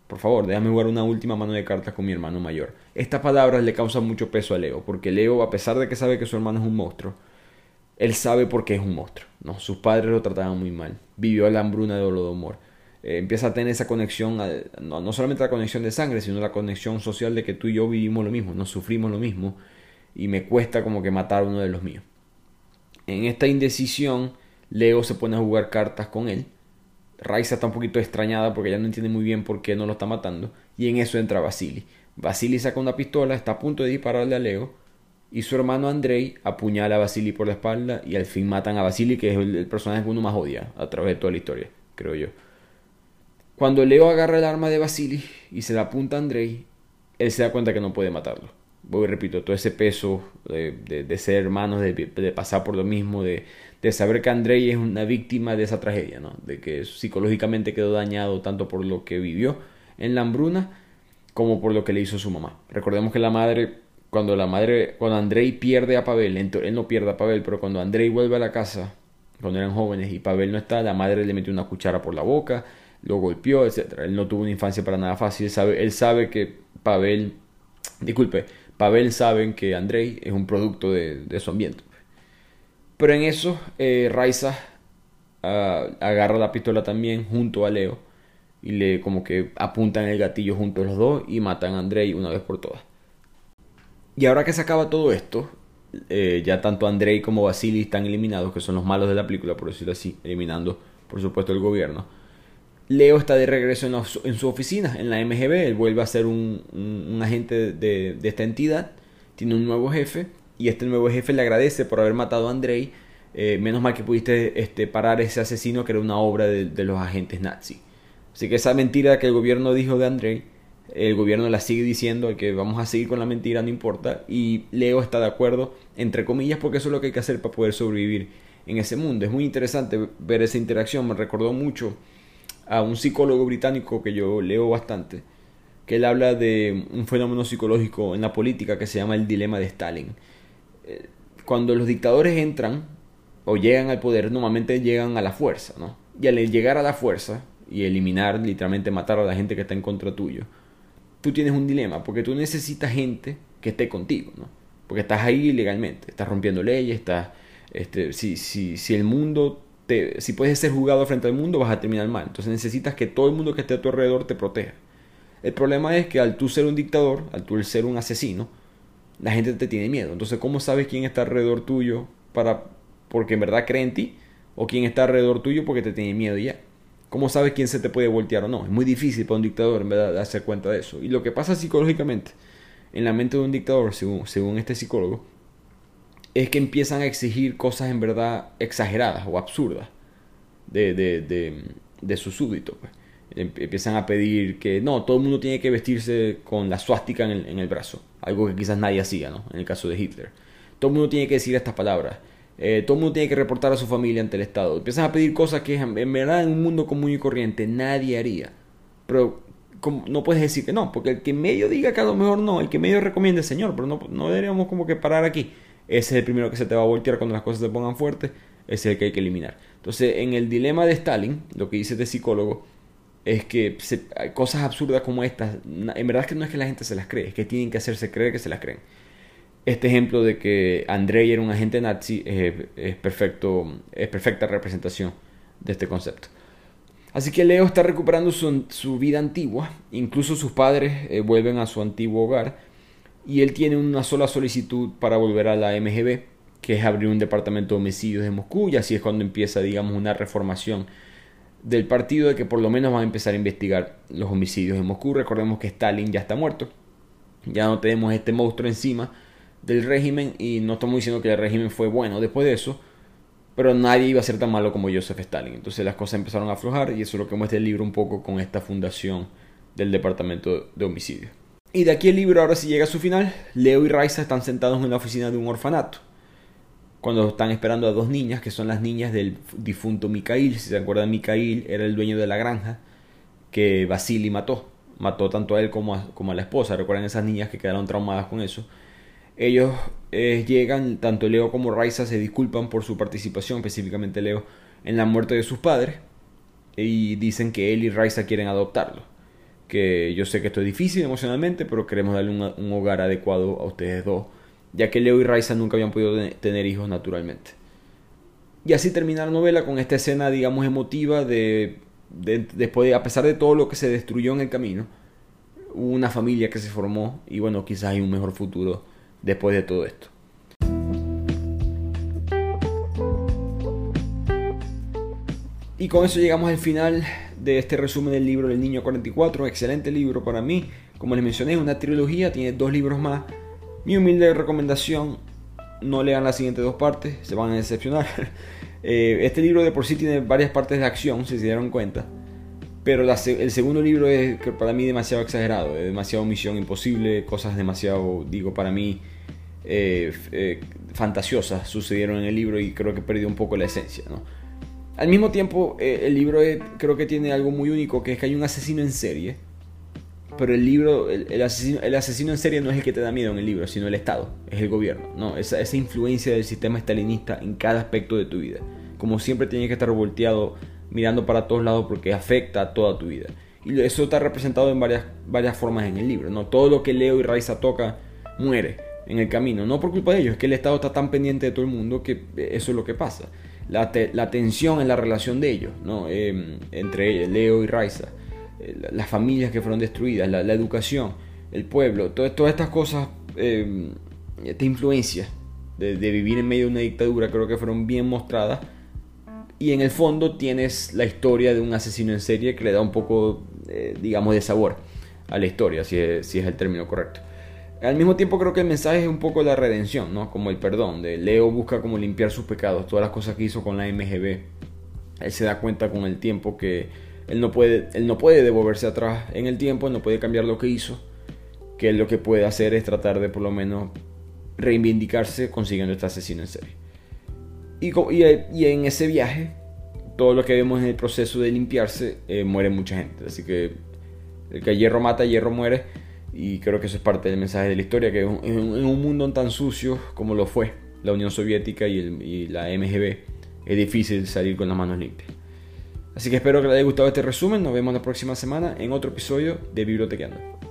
Por favor, déjame jugar una última mano de cartas con mi hermano mayor. Estas palabras le causan mucho peso a Leo, porque Leo, a pesar de que sabe que su hermano es un monstruo, él sabe por qué es un monstruo. ¿no? Sus padres lo trataban muy mal. Vivió la hambruna de Holodomor. Eh, empieza a tener esa conexión, no, no, solamente la conexión de sangre, sino la conexión social de que tú y yo vivimos lo mismo, nos sufrimos lo mismo, y me cuesta como que matar a uno de los míos. En esta indecisión, Leo se pone a jugar cartas con él Raiza está un poquito extrañada porque ella no entiende muy bien por qué no lo está matando. Y en eso entra Vasily. Vasily saca una pistola, está a punto de dispararle a Leo. Y su hermano Andrei apuñala a Vasily por la espalda y al fin matan a Vasily, que es el, personaje que uno más odia a través de toda la historia, creo yo. Cuando Leo agarra el arma de Vasily y se la apunta a Andrei, él se da cuenta que no puede matarlo. Voy repito, todo ese peso de, ser hermanos, de, de pasar por lo mismo, de, de saber que Andrei es una víctima de esa tragedia, ¿no? de que psicológicamente quedó dañado tanto por lo que vivió en la hambruna como por lo que le hizo su mamá. Recordemos que la madre, cuando la madre, cuando Andrei pierde a Pavel, él no pierde a Pavel, pero cuando Andrei vuelve a la casa, cuando eran jóvenes y Pavel no está, la madre le metió una cuchara por la boca, lo golpeó, etc. Él no tuvo una infancia para nada fácil, él sabe, él sabe que Pavel, disculpe, Pavel sabe que Andrei es un producto de, de su ambiente. Pero en eso, eh, Raiza ah, agarra la pistola también junto a Leo y le como que apuntan el gatillo juntos los dos y matan a Andrei una vez por todas. Y ahora que se acaba todo esto, eh, ya tanto Andrei como Vasily están eliminados, que son los malos de la película, por decirlo así, eliminando por supuesto el gobierno. Leo está de regreso en, su oficina, en la MGB, él vuelve a ser un, agente de, esta entidad, tiene un nuevo jefe y este nuevo jefe le agradece por haber matado a Andrei. Eh, menos mal que pudiste este, parar ese asesino que era una obra de, los agentes nazi. Así que esa mentira que el gobierno dijo de Andrei, el gobierno la sigue diciendo que vamos a seguir con la mentira, no importa. Y Leo está de acuerdo, entre comillas, porque eso es lo que hay que hacer para poder sobrevivir en ese mundo. Es muy interesante ver esa interacción. Me recordó mucho a un psicólogo británico que yo leo bastante, que él habla de un fenómeno psicológico en la política que se llama el dilema de Stalin cuando los dictadores entran o llegan al poder, normalmente llegan a la fuerza, ¿no? Y al llegar a la fuerza y eliminar, literalmente matar a la gente que está en contra tuyo, tú tienes un dilema, porque tú necesitas gente que esté contigo, ¿no? Porque estás ahí ilegalmente, estás rompiendo leyes, estás, este, si, si, si el mundo, si puedes ser juzgado frente al mundo, vas a terminar mal. Entonces necesitas que todo el mundo que esté a tu alrededor te proteja. El problema es que al tú ser un dictador, al tú ser un asesino, la gente te tiene miedo. Entonces, ¿cómo sabes quién está alrededor tuyo para porque en verdad cree en ti? ¿O quién está alrededor tuyo porque te tiene miedo ya? ¿Cómo sabes quién se te puede voltear o no? Es muy difícil para un dictador en verdad darse cuenta de eso. Y lo que pasa psicológicamente en la mente de un dictador, según, según este psicólogo, es que empiezan a exigir cosas en verdad exageradas o absurdas de, de, de, de sus súbditos. Pues. Em, empiezan a pedir que no, todo el mundo tiene que vestirse con la suástica en el, en el, brazo, algo que quizás nadie hacía, ¿no? En el caso de Hitler. Todo el mundo tiene que decir estas palabras. Eh, todo el mundo tiene que reportar a su familia ante el Estado. Empiezan a pedir cosas que en verdad en un mundo común y corriente nadie haría. Pero no puedes decir que no, porque el que medio diga que a lo mejor no, el que medio recomiende, Señor, pero no, no deberíamos como que parar aquí. Ese es el primero que se te va a voltear cuando las cosas se pongan fuertes, ese es el que hay que eliminar. Entonces, en el dilema de Stalin, lo que dice este psicólogo, es que hay cosas absurdas como estas, en verdad que no es que la gente se las cree, es que tienen que hacerse creer que se las creen. Este ejemplo de que Andrei era un agente nazi es, perfecto, es perfecta representación de este concepto. Así que Leo está recuperando su, vida antigua, incluso sus padres eh, vuelven a su antiguo hogar y él tiene una sola solicitud para volver a la MGB, que es abrir un departamento de homicidios de Moscú y así es cuando empieza, digamos, una reformación del partido de que por lo menos van a empezar a investigar los homicidios en Moscú. Recordemos que Stalin ya está muerto, ya no tenemos este monstruo encima del régimen y no estamos diciendo que el régimen fue bueno después de eso, pero nadie iba a ser tan malo como Joseph Stalin. Entonces las cosas empezaron a aflojar y eso es lo que muestra el libro un poco con esta fundación del Departamento de Homicidios. Y de aquí el libro ahora sí llega a su final. Leo y Raisa están sentados en la oficina de un orfanato. Cuando están esperando a dos niñas, que son las niñas del difunto Mikhail. Si se acuerdan, Mikhail era el dueño de la granja que Vasily mató. Mató tanto a él como a, como a la esposa. Recuerdan esas niñas que quedaron traumadas con eso. Ellos eh, llegan, tanto Leo como Raisa se disculpan por su participación, específicamente Leo, en la muerte de sus padres. Y dicen que él y Raisa quieren adoptarlo. Que yo sé que esto es difícil emocionalmente, pero queremos darle un, hogar adecuado a ustedes dos. Ya que Leo y Raisa nunca habían podido tener hijos naturalmente. Y así termina la novela con esta escena, digamos, emotiva de, de, después de, a pesar de todo lo que se destruyó en el camino, una familia que se formó y bueno, quizás hay un mejor futuro después de todo esto. Y con eso llegamos al final de este resumen del libro del Niño 44. Excelente libro para mí. Como les mencioné, es una trilogía, tiene dos libros más. Mi humilde recomendación, no lean las siguientes dos partes, se van a decepcionar. Eh, este libro de por sí tiene varias partes de acción, si se dieron cuenta. Pero el segundo libro es para mí demasiado exagerado, es demasiado misión imposible, cosas demasiado, digo, para mí eh, eh, fantasiosas sucedieron en el libro y creo que perdió un poco la esencia. ¿no? Al mismo tiempo, eh, el libro creo que tiene algo muy único, que es que hay un asesino en serie. Pero el libro, el, asesino, el asesino en serie no es el que te da miedo en el libro, sino el Estado, es el gobierno. ¿no? Esa, esa influencia del sistema estalinista en cada aspecto de tu vida. Como siempre tienes que estar volteado mirando para todos lados porque afecta a toda tu vida. Y eso está representado en varias, varias formas en el libro. ¿no? Todo lo que Leo y Raiza toca muere en el camino. No por culpa de ellos, es que el Estado está tan pendiente de todo el mundo que eso es lo que pasa. La, tensión en la relación de ellos, ¿no? Em, entre Leo y Raiza, eh, las familias que fueron destruidas, la, educación, el pueblo, todas estas cosas, eh, influencia de, de vivir en medio de una dictadura creo que fueron bien mostradas y en el fondo tienes la historia de un asesino en serie que le da un poco, eh, digamos, de sabor a la historia, si es, si es el término correcto. Al mismo tiempo creo que el mensaje es un poco la redención, ¿no? Como el perdón, de Leo busca como limpiar sus pecados, todas las cosas que hizo con la MGB. Él se da cuenta con el tiempo que él no puede, él no puede devolverse atrás en el tiempo, no puede cambiar lo que hizo, que él lo que puede hacer es tratar de por lo menos reivindicarse consiguiendo este asesino en serie. Y, en ese viaje, todo lo que vemos en el proceso de limpiarse, eh, muere mucha gente. Así que el que hierro mata, hierro muere. Y creo que eso es parte del mensaje de la historia, que en un, mundo tan sucio como lo fue la Unión Soviética y, y la MGB, es difícil salir con las manos limpias. Así que espero que les haya gustado este resumen. Nos vemos la próxima semana en otro episodio de Bibliotequeando.